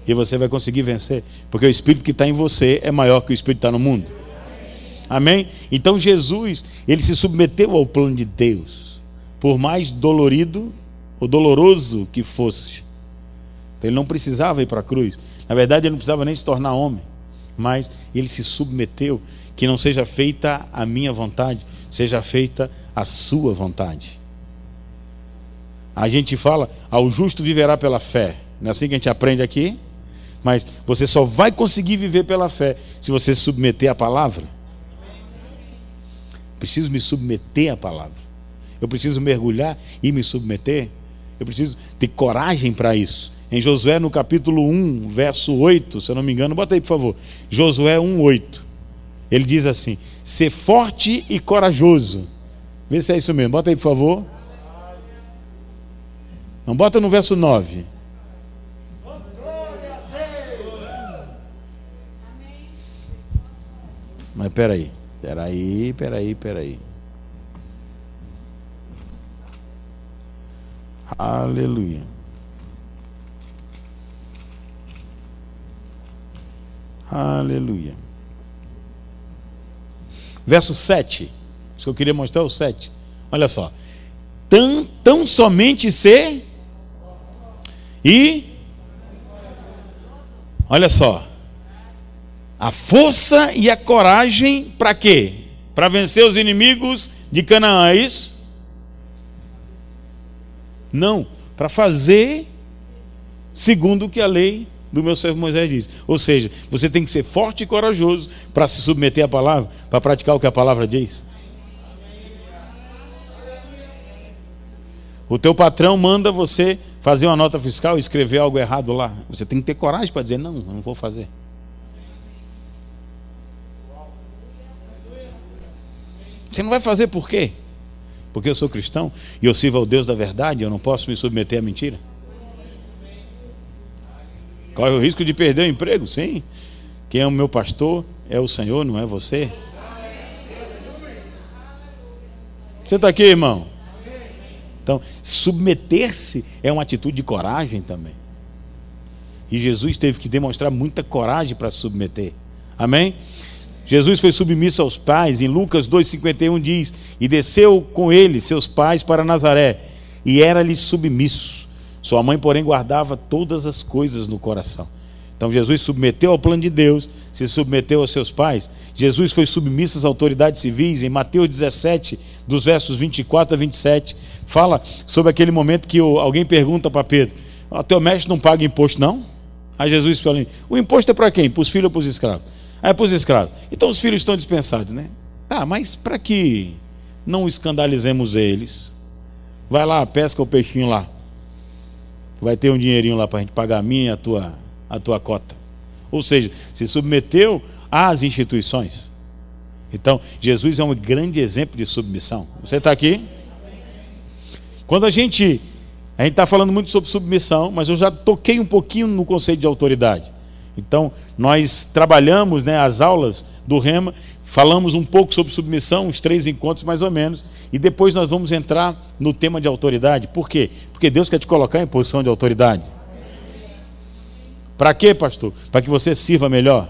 e você vai conseguir vencer, porque o Espírito que está em você é maior que o Espírito que está no mundo. Amém? Então Jesus, ele se submeteu ao plano de Deus, por mais dolorido ou doloroso que fosse. Então, ele não precisava ir para a cruz. Na verdade, ele não precisava nem se tornar homem, mas ele se submeteu, que não seja feita a minha vontade, seja feita a sua vontade. A gente fala, ao justo viverá pela fé. Não é assim que a gente aprende aqui? Mas você só vai conseguir viver pela fé se você submeter à palavra. Preciso me submeter à palavra. Eu preciso mergulhar e me submeter. Eu preciso ter coragem para isso. Em Josué, no capítulo 1, verso 8, se eu não me engano, bota aí, por favor. Josué 1, 8. Ele diz assim: ser forte e corajoso. Vê se é isso mesmo. Bota aí, por favor. Não bota no verso 9. Mas peraí, peraí, peraí, peraí. Aleluia. Aleluia. Verso 7. Isso que eu queria mostrar é o 7. Olha só. Tão, tão somente ser e olha só. A força e a coragem para quê? Para vencer os inimigos de Canaã, é isso? Não, para fazer segundo o que a lei do meu servo Moisés diz. Ou seja, você tem que ser forte e corajoso para se submeter à palavra, para praticar o que a palavra diz. O teu patrão manda você fazer uma nota fiscal e escrever algo errado lá. Você tem que ter coragem para dizer: não, eu não vou fazer. Você não vai fazer por quê? Porque eu sou cristão e eu sirvo ao Deus da verdade, eu não posso me submeter à mentira. Corre o risco de perder o emprego? Sim. Quem é o meu pastor é o Senhor, não é você. Você está aqui, irmão? Então, submeter-se é uma atitude de coragem também. E Jesus teve que demonstrar muita coragem para se submeter. Amém? Jesus foi submisso aos pais, em Lucas 2,51 diz: E desceu com ele, seus pais, para Nazaré, e era-lhe submisso. Sua mãe, porém, guardava todas as coisas no coração. Então Jesus submeteu ao plano de Deus, se submeteu aos seus pais. Jesus foi submisso às autoridades civis. Em Mateus 17, dos versos 24 a 27, fala sobre aquele momento que alguém pergunta para Pedro: O teu mestre não paga imposto, não? Aí Jesus fala: O imposto é para quem? Para os filhos ou para os escravos? Aí para os escravos. Então os filhos estão dispensados, né? Tá, mas para que não escandalizemos eles, vai lá, pesca o peixinho lá. Vai ter um dinheirinho lá para a gente pagar a minha e a tua, a tua cota. Ou seja, se submeteu às instituições. Então, Jesus é um grande exemplo de submissão. Você está aqui? Quando a gente. A gente está falando muito sobre submissão, mas eu já toquei um pouquinho no conceito de autoridade. Então, nós trabalhamos né, as aulas do Rema, falamos um pouco sobre submissão, uns três encontros mais ou menos, e depois nós vamos entrar no tema de autoridade. Por quê? Porque Deus quer te colocar em posição de autoridade. Para quê, pastor? Para que você sirva melhor.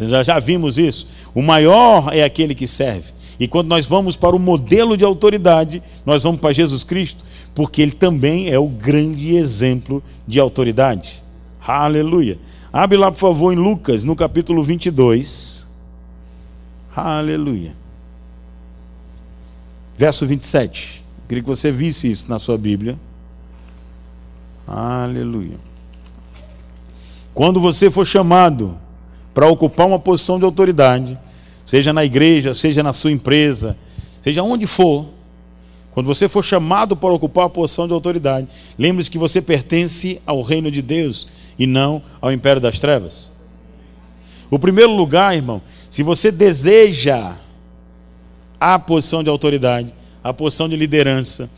Já, já vimos isso. O maior é aquele que serve. E quando nós vamos para o modelo de autoridade, nós vamos para Jesus Cristo, porque ele também é o grande exemplo de autoridade. Aleluia. Abre lá, por favor, em Lucas, no capítulo 22. Aleluia. Verso 27. Queria que você visse isso na sua Bíblia. Aleluia. Quando você for chamado para ocupar uma posição de autoridade, seja na igreja, seja na sua empresa, seja onde for, quando você for chamado para ocupar a posição de autoridade, lembre-se que você pertence ao reino de Deus e não ao império das trevas. O primeiro lugar, irmão, se você deseja a posição de autoridade, a posição de liderança,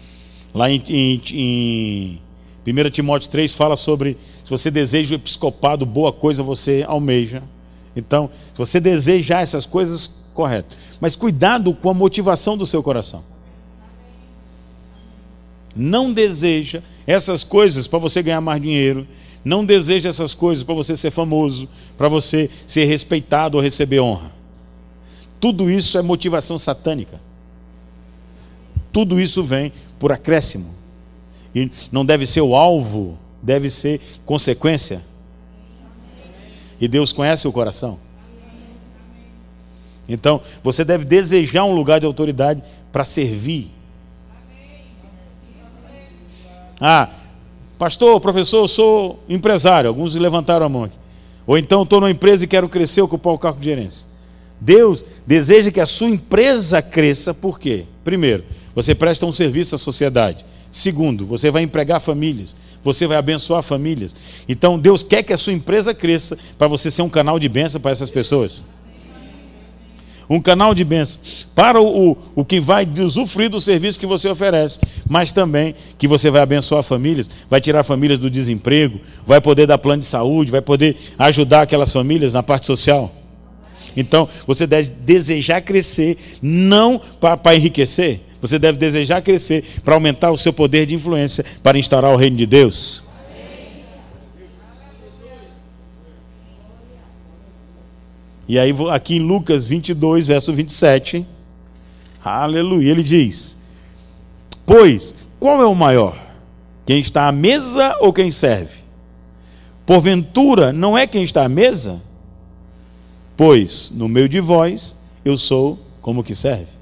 lá em, em, em 1 Timóteo 3 fala sobre se você deseja o episcopado, boa coisa você almeja. Então, se você deseja essas coisas, correto. Mas cuidado com a motivação do seu coração. Não deseja essas coisas para você ganhar mais dinheiro, não deseja essas coisas para você ser famoso, para você ser respeitado ou receber honra. Tudo isso é motivação satânica. Tudo isso vem por acréscimo. E não deve ser o alvo, deve ser consequência. E Deus conhece o coração. Então, você deve desejar um lugar de autoridade para servir. Ah, Pastor, professor, eu sou empresário. Alguns levantaram a mão aqui. Ou então estou numa empresa e quero crescer, ocupar o cargo de gerência. Deus deseja que a sua empresa cresça, por quê? Primeiro, você presta um serviço à sociedade. Segundo, você vai empregar famílias, você vai abençoar famílias. Então, Deus quer que a sua empresa cresça para você ser um canal de bênção para essas pessoas um canal de bênção para o, o, o que vai usufruir do serviço que você oferece, mas também que você vai abençoar famílias, vai tirar famílias do desemprego, vai poder dar plano de saúde, vai poder ajudar aquelas famílias na parte social. Então, você deve desejar crescer, não para enriquecer. Você deve desejar crescer para aumentar o seu poder de influência para instaurar o reino de Deus. E aí, aqui em Lucas 22, verso 27, aleluia, ele diz: Pois, qual é o maior? Quem está à mesa ou quem serve? Porventura, não é quem está à mesa? Pois, no meio de vós, eu sou como que serve.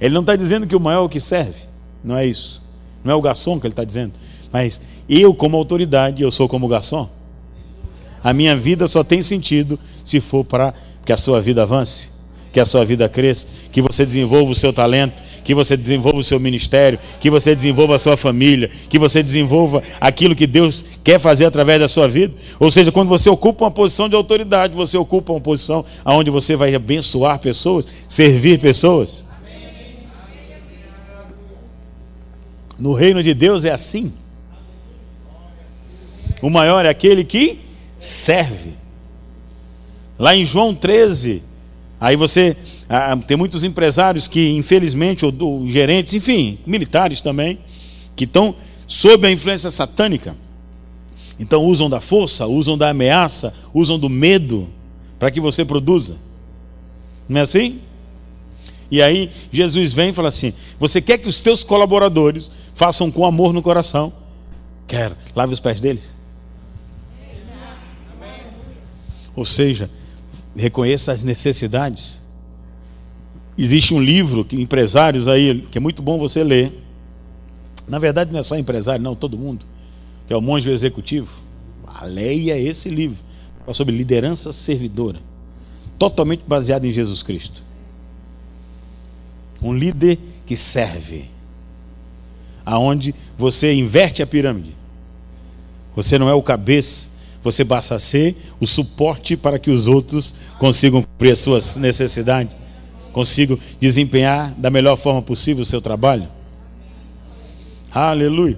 Ele não está dizendo que o maior é o que serve. Não é isso. Não é o garçom que ele está dizendo. Mas eu, como autoridade, eu sou como garçom. A minha vida só tem sentido se for para que a sua vida avance, que a sua vida cresça, que você desenvolva o seu talento, que você desenvolva o seu ministério, que você desenvolva a sua família, que você desenvolva aquilo que Deus quer fazer através da sua vida. Ou seja, quando você ocupa uma posição de autoridade, você ocupa uma posição onde você vai abençoar pessoas, servir pessoas. No reino de Deus é assim. O maior é aquele que serve. Lá em João 13, aí você ah, tem muitos empresários que, infelizmente, ou, ou gerentes, enfim, militares também, que estão sob a influência satânica. Então usam da força, usam da ameaça, usam do medo para que você produza. Não é assim? E aí Jesus vem e fala assim: Você quer que os teus colaboradores façam com amor no coração? Quero. Lave os pés deles. Ou seja, reconheça as necessidades. Existe um livro que empresários aí, que é muito bom você ler. Na verdade, não é só empresário, não, todo mundo. Que é o Monge Executivo. Leia esse livro. Fala sobre liderança servidora. Totalmente baseado em Jesus Cristo. Um líder que serve. Aonde você inverte a pirâmide. Você não é o cabeça, você passa a ser o suporte para que os outros consigam cumprir as suas necessidades, consigam desempenhar da melhor forma possível o seu trabalho. Aleluia.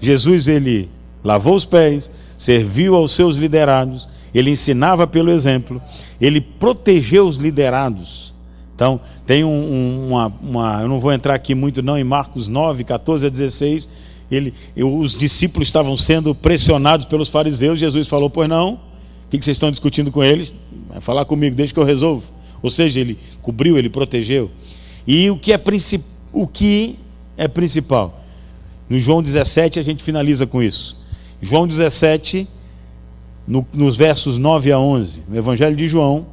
Jesus ele lavou os pés, serviu aos seus liderados, ele ensinava pelo exemplo, ele protegeu os liderados. Então, tem um, um, uma, uma, eu não vou entrar aqui muito não em Marcos 9, 14 a 16, ele, os discípulos estavam sendo pressionados pelos fariseus. Jesus falou: Pois não, o que vocês estão discutindo com eles? Vai falar comigo, deixa que eu resolvo. Ou seja, ele cobriu, ele protegeu. E o que é, princip... o que é principal? No João 17, a gente finaliza com isso. João 17, no, nos versos 9 a 11, no Evangelho de João,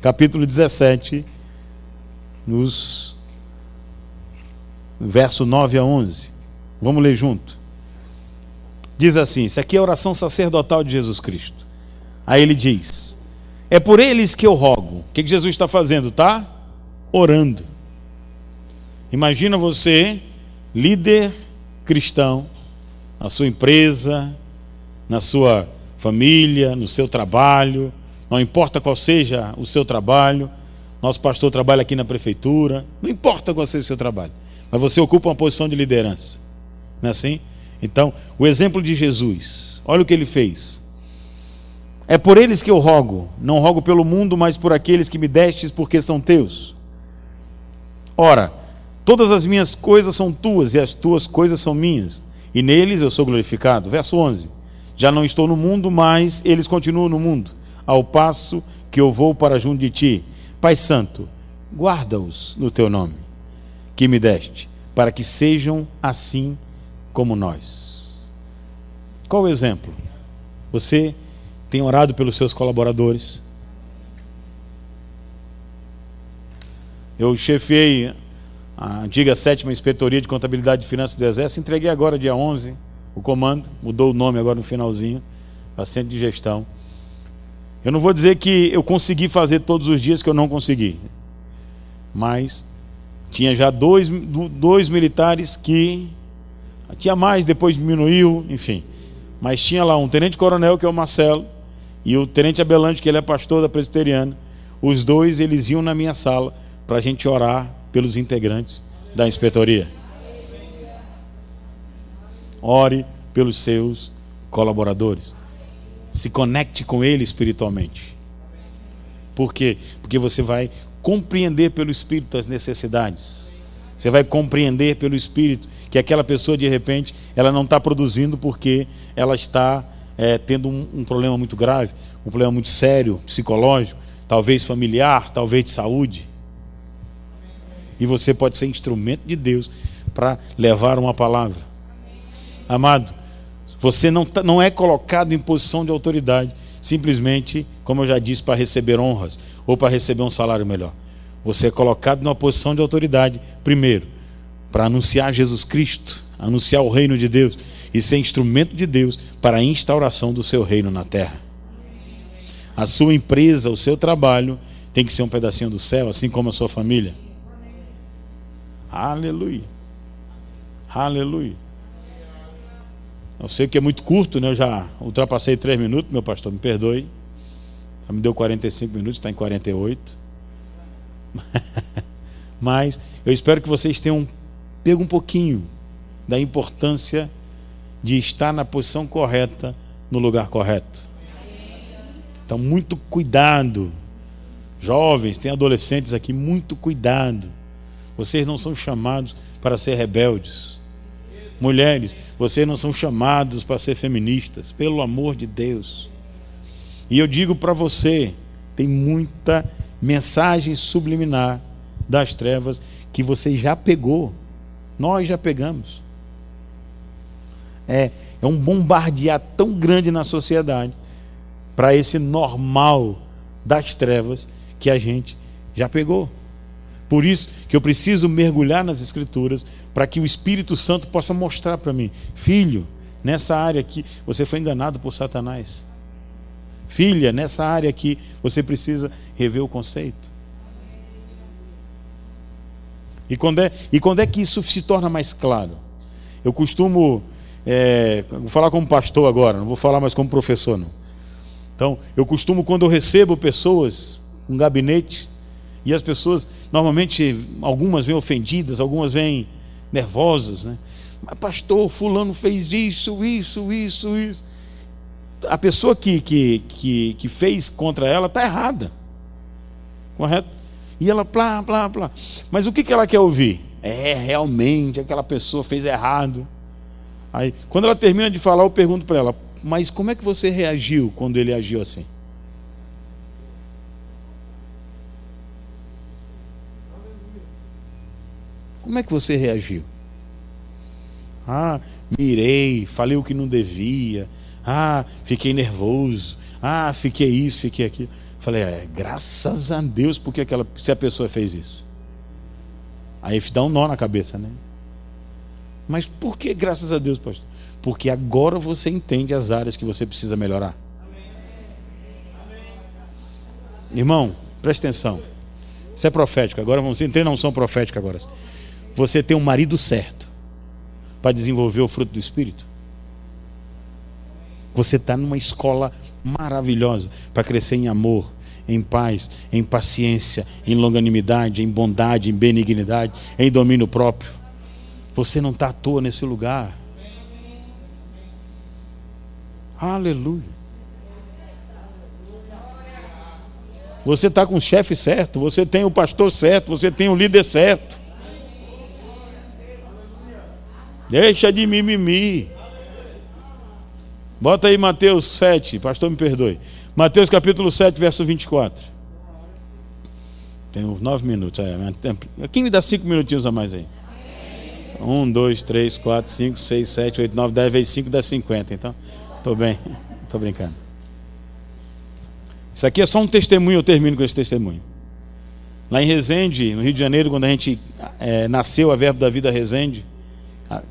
capítulo 17, nos verso 9 a 11. Vamos ler junto. Diz assim: Isso aqui é a oração sacerdotal de Jesus Cristo. Aí ele diz: É por eles que eu rogo. O que, Jesus está fazendo? Está orando. Imagina você, líder cristão, na sua empresa, na sua família, no seu trabalho, não importa qual seja o seu trabalho. Nosso pastor trabalha aqui na prefeitura, não importa qual seja o seu trabalho, mas você ocupa uma posição de liderança. Não é assim? Então, o exemplo de Jesus, olha o que ele fez. É por eles que eu rogo, não rogo pelo mundo, mas por aqueles que me destes, porque são teus. Ora, todas as minhas coisas são tuas e as tuas coisas são minhas, e neles eu sou glorificado. Verso 11: Já não estou no mundo, mas eles continuam no mundo, ao passo que eu vou para junto de ti. Pai Santo, guarda-os no teu nome, que me deste, para que sejam assim como nós. Qual o exemplo? Você tem orado pelos seus colaboradores? Eu chefiei a antiga sétima inspetoria de contabilidade e finanças do Exército, entreguei agora dia 11 o comando, mudou o nome agora no finalzinho, para centro de gestão. Eu não vou dizer que eu consegui fazer todos os dias que eu não consegui, mas tinha já dois, dois militares que tinha mais, depois diminuiu, enfim. Mas tinha lá um tenente-coronel, que é o Marcelo, e o tenente Abelante, que ele é pastor da presbiteriana. Os dois, eles iam na minha sala para a gente orar pelos integrantes da inspetoria. Ore pelos seus colaboradores. Se conecte com Ele espiritualmente. Por quê? Porque você vai compreender pelo Espírito as necessidades. Você vai compreender pelo Espírito que aquela pessoa, de repente, ela não está produzindo porque ela está é, tendo um, um problema muito grave, um problema muito sério, psicológico, talvez familiar, talvez de saúde. E você pode ser instrumento de Deus para levar uma palavra. Amado, você não, tá, não é colocado em posição de autoridade, simplesmente, como eu já disse, para receber honras ou para receber um salário melhor. Você é colocado numa posição de autoridade, primeiro, para anunciar Jesus Cristo, anunciar o reino de Deus e ser instrumento de Deus para a instauração do seu reino na terra. A sua empresa, o seu trabalho tem que ser um pedacinho do céu, assim como a sua família. Aleluia. Aleluia. Eu sei que é muito curto, né? Eu já ultrapassei três minutos, meu pastor, me perdoe. Já me deu 45 minutos, está em 48. Mas eu espero que vocês tenham pego um pouquinho da importância de estar na posição correta, no lugar correto. Então, muito cuidado. Jovens, tem adolescentes aqui, muito cuidado. Vocês não são chamados para ser rebeldes. Mulheres, vocês não são chamados para ser feministas, pelo amor de Deus. E eu digo para você, tem muita mensagem subliminar das trevas que você já pegou. Nós já pegamos. É, é um bombardear tão grande na sociedade para esse normal das trevas que a gente já pegou. Por isso que eu preciso mergulhar nas Escrituras para que o Espírito Santo possa mostrar para mim, filho, nessa área aqui você foi enganado por Satanás. Filha, nessa área aqui você precisa rever o conceito. E quando é, e quando é que isso se torna mais claro? Eu costumo, é, vou falar como pastor agora, não vou falar mais como professor, não. Então, eu costumo, quando eu recebo pessoas, um gabinete, e as pessoas, normalmente, algumas vêm ofendidas, algumas vêm nervosas, né? Mas, pastor, fulano fez isso, isso, isso, isso. A pessoa que, que, que, que fez contra ela está errada. Correto? E ela, plá, plá, plá. Mas o que, que ela quer ouvir? É, realmente, aquela pessoa fez errado. Aí, quando ela termina de falar, eu pergunto para ela: Mas como é que você reagiu quando ele agiu assim? Como é que você reagiu? Ah, mirei, falei o que não devia. Ah, fiquei nervoso. Ah, fiquei isso, fiquei aquilo. Falei, é, graças a Deus, porque aquela, se a pessoa fez isso. Aí dá um nó na cabeça, né? Mas por que graças a Deus, pastor? Porque agora você entende as áreas que você precisa melhorar. Irmão, preste atenção. Isso é profético. Agora vamos entrar na unção profética agora. Você tem um marido certo para desenvolver o fruto do Espírito. Você está numa escola maravilhosa para crescer em amor, em paz, em paciência, em longanimidade, em bondade, em benignidade, em domínio próprio. Você não está à toa nesse lugar. Aleluia. Você está com o chefe certo, você tem o pastor certo, você tem o líder certo. Deixa de mimimi. Bota aí Mateus 7, pastor me perdoe. Mateus capítulo 7, verso 24. Tem uns nove minutos. É, quem me dá cinco minutinhos a mais aí? Um, dois, três, quatro, cinco, seis, sete, oito, nove, dez vezes cinco dá cinquenta. Então, estou bem. Estou brincando. Isso aqui é só um testemunho, eu termino com esse testemunho. Lá em Resende, no Rio de Janeiro, quando a gente é, nasceu a Verbo da Vida Resende,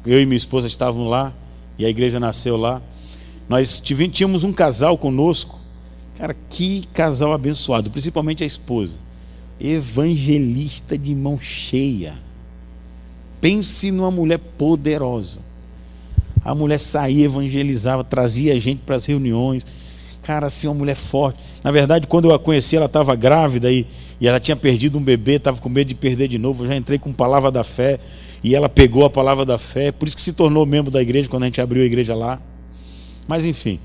eu e minha esposa estávamos lá, e a igreja nasceu lá. Nós tínhamos um casal conosco Cara, que casal abençoado, principalmente a esposa. Evangelista de mão cheia. Pense numa mulher poderosa. A mulher saía, evangelizava, trazia a gente para as reuniões. Cara, assim, uma mulher forte. Na verdade, quando eu a conheci, ela estava grávida e, e ela tinha perdido um bebê, estava com medo de perder de novo. Eu já entrei com palavra da fé e ela pegou a palavra da fé. Por isso que se tornou membro da igreja quando a gente abriu a igreja lá. Mas enfim,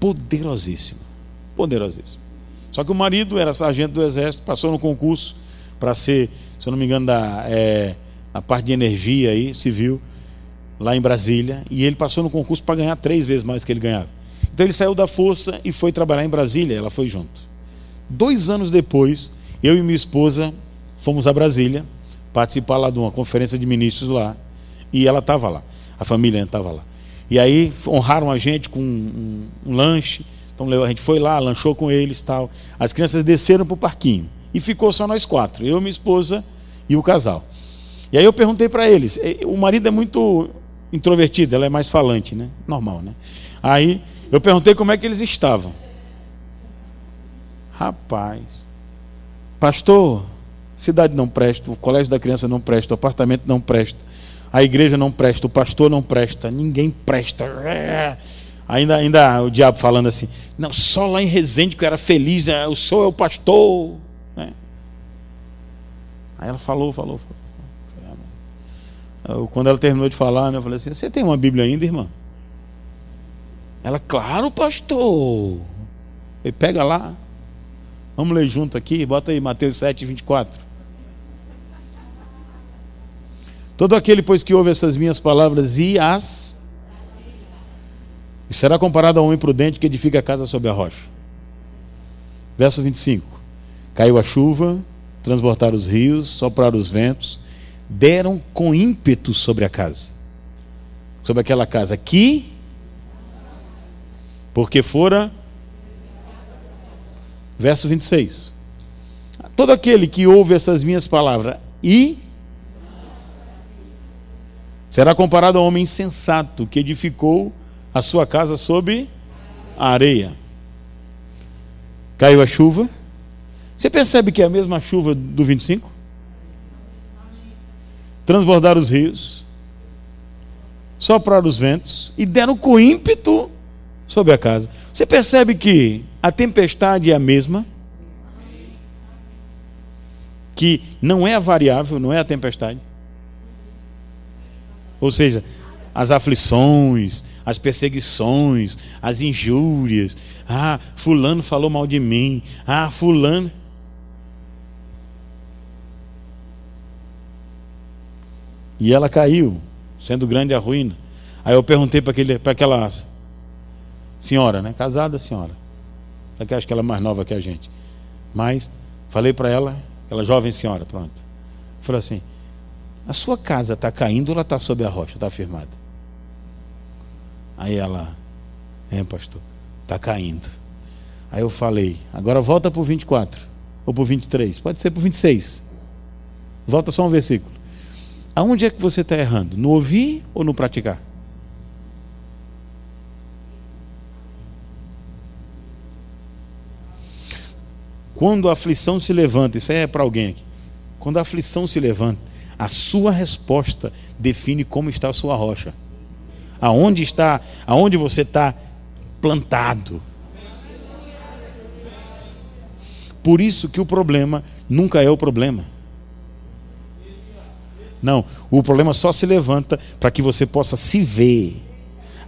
poderosíssima. Poderosíssima. Só que o marido era sargento do exército, passou no concurso para ser, se eu não me engano, da é, a parte de energia aí, civil, lá em Brasília, e ele passou no concurso para ganhar três vezes mais que ele ganhava. Então ele saiu da força e foi trabalhar em Brasília, ela foi junto. Dois anos depois, eu e minha esposa fomos a Brasília participar lá de uma conferência de ministros lá, e ela estava lá, a família estava lá. E aí honraram a gente com um, um, um lanche, então a gente foi lá, lanchou com eles tal. As crianças desceram para o parquinho e ficou só nós quatro, eu, minha esposa e o casal. E aí eu perguntei para eles, o marido é muito introvertido, ela é mais falante, né? Normal, né? Aí eu perguntei como é que eles estavam. Rapaz, pastor, cidade não presta, o colégio da criança não presta, o apartamento não presta, a igreja não presta, o pastor não presta, ninguém presta. É. Ainda, ainda o diabo falando assim, não, só lá em Resende que eu era feliz, é, o senhor é o pastor. É. Aí ela falou, falou, falou. Quando ela terminou de falar, né, eu falei assim: Você tem uma Bíblia ainda, irmã? Ela, claro, pastor. Ele pega lá. Vamos ler junto aqui, bota aí Mateus 7, 24. Todo aquele, pois, que ouve essas minhas palavras e as. E será comparado a um homem prudente que edifica a casa sobre a rocha. Verso 25. Caiu a chuva, transbordaram os rios, sopraram os ventos, deram com ímpeto sobre a casa. Sobre aquela casa que porque fora. Verso 26. Todo aquele que ouve essas minhas palavras e. Será comparado ao homem insensato que edificou a sua casa sob a areia. Caiu a chuva. Você percebe que é a mesma chuva do 25? Transbordaram os rios, sopraram os ventos e deram com ímpeto sobre a casa. Você percebe que a tempestade é a mesma? Que não é a variável, não é a tempestade. Ou seja, as aflições, as perseguições, as injúrias. Ah, fulano falou mal de mim. Ah, fulano. E ela caiu, sendo grande a ruína. Aí eu perguntei para aquela senhora, né? Casada senhora. Daqui acho que ela é mais nova que a gente. Mas falei para ela, aquela jovem senhora, pronto. Falei assim: a sua casa está caindo ou ela está sob a rocha, está firmada? Aí ela, é pastor, está caindo. Aí eu falei, agora volta para o 24, ou para o 23, pode ser para o 26. Volta só um versículo. Aonde é que você está errando? No ouvir ou no praticar? Quando a aflição se levanta, isso aí é para alguém aqui. Quando a aflição se levanta, a sua resposta define como está a sua rocha. Aonde está, aonde você está plantado. Por isso que o problema nunca é o problema. Não, o problema só se levanta para que você possa se ver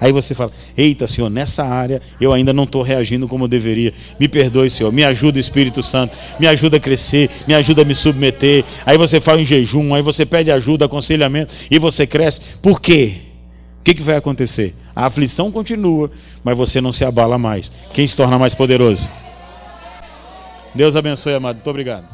Aí você fala: Eita, Senhor, nessa área eu ainda não estou reagindo como eu deveria. Me perdoe, Senhor. Me ajuda, Espírito Santo. Me ajuda a crescer. Me ajuda a me submeter. Aí você faz um jejum. Aí você pede ajuda, aconselhamento. E você cresce. Por quê? O que, que vai acontecer? A aflição continua, mas você não se abala mais. Quem se torna mais poderoso? Deus abençoe, amado. Muito obrigado.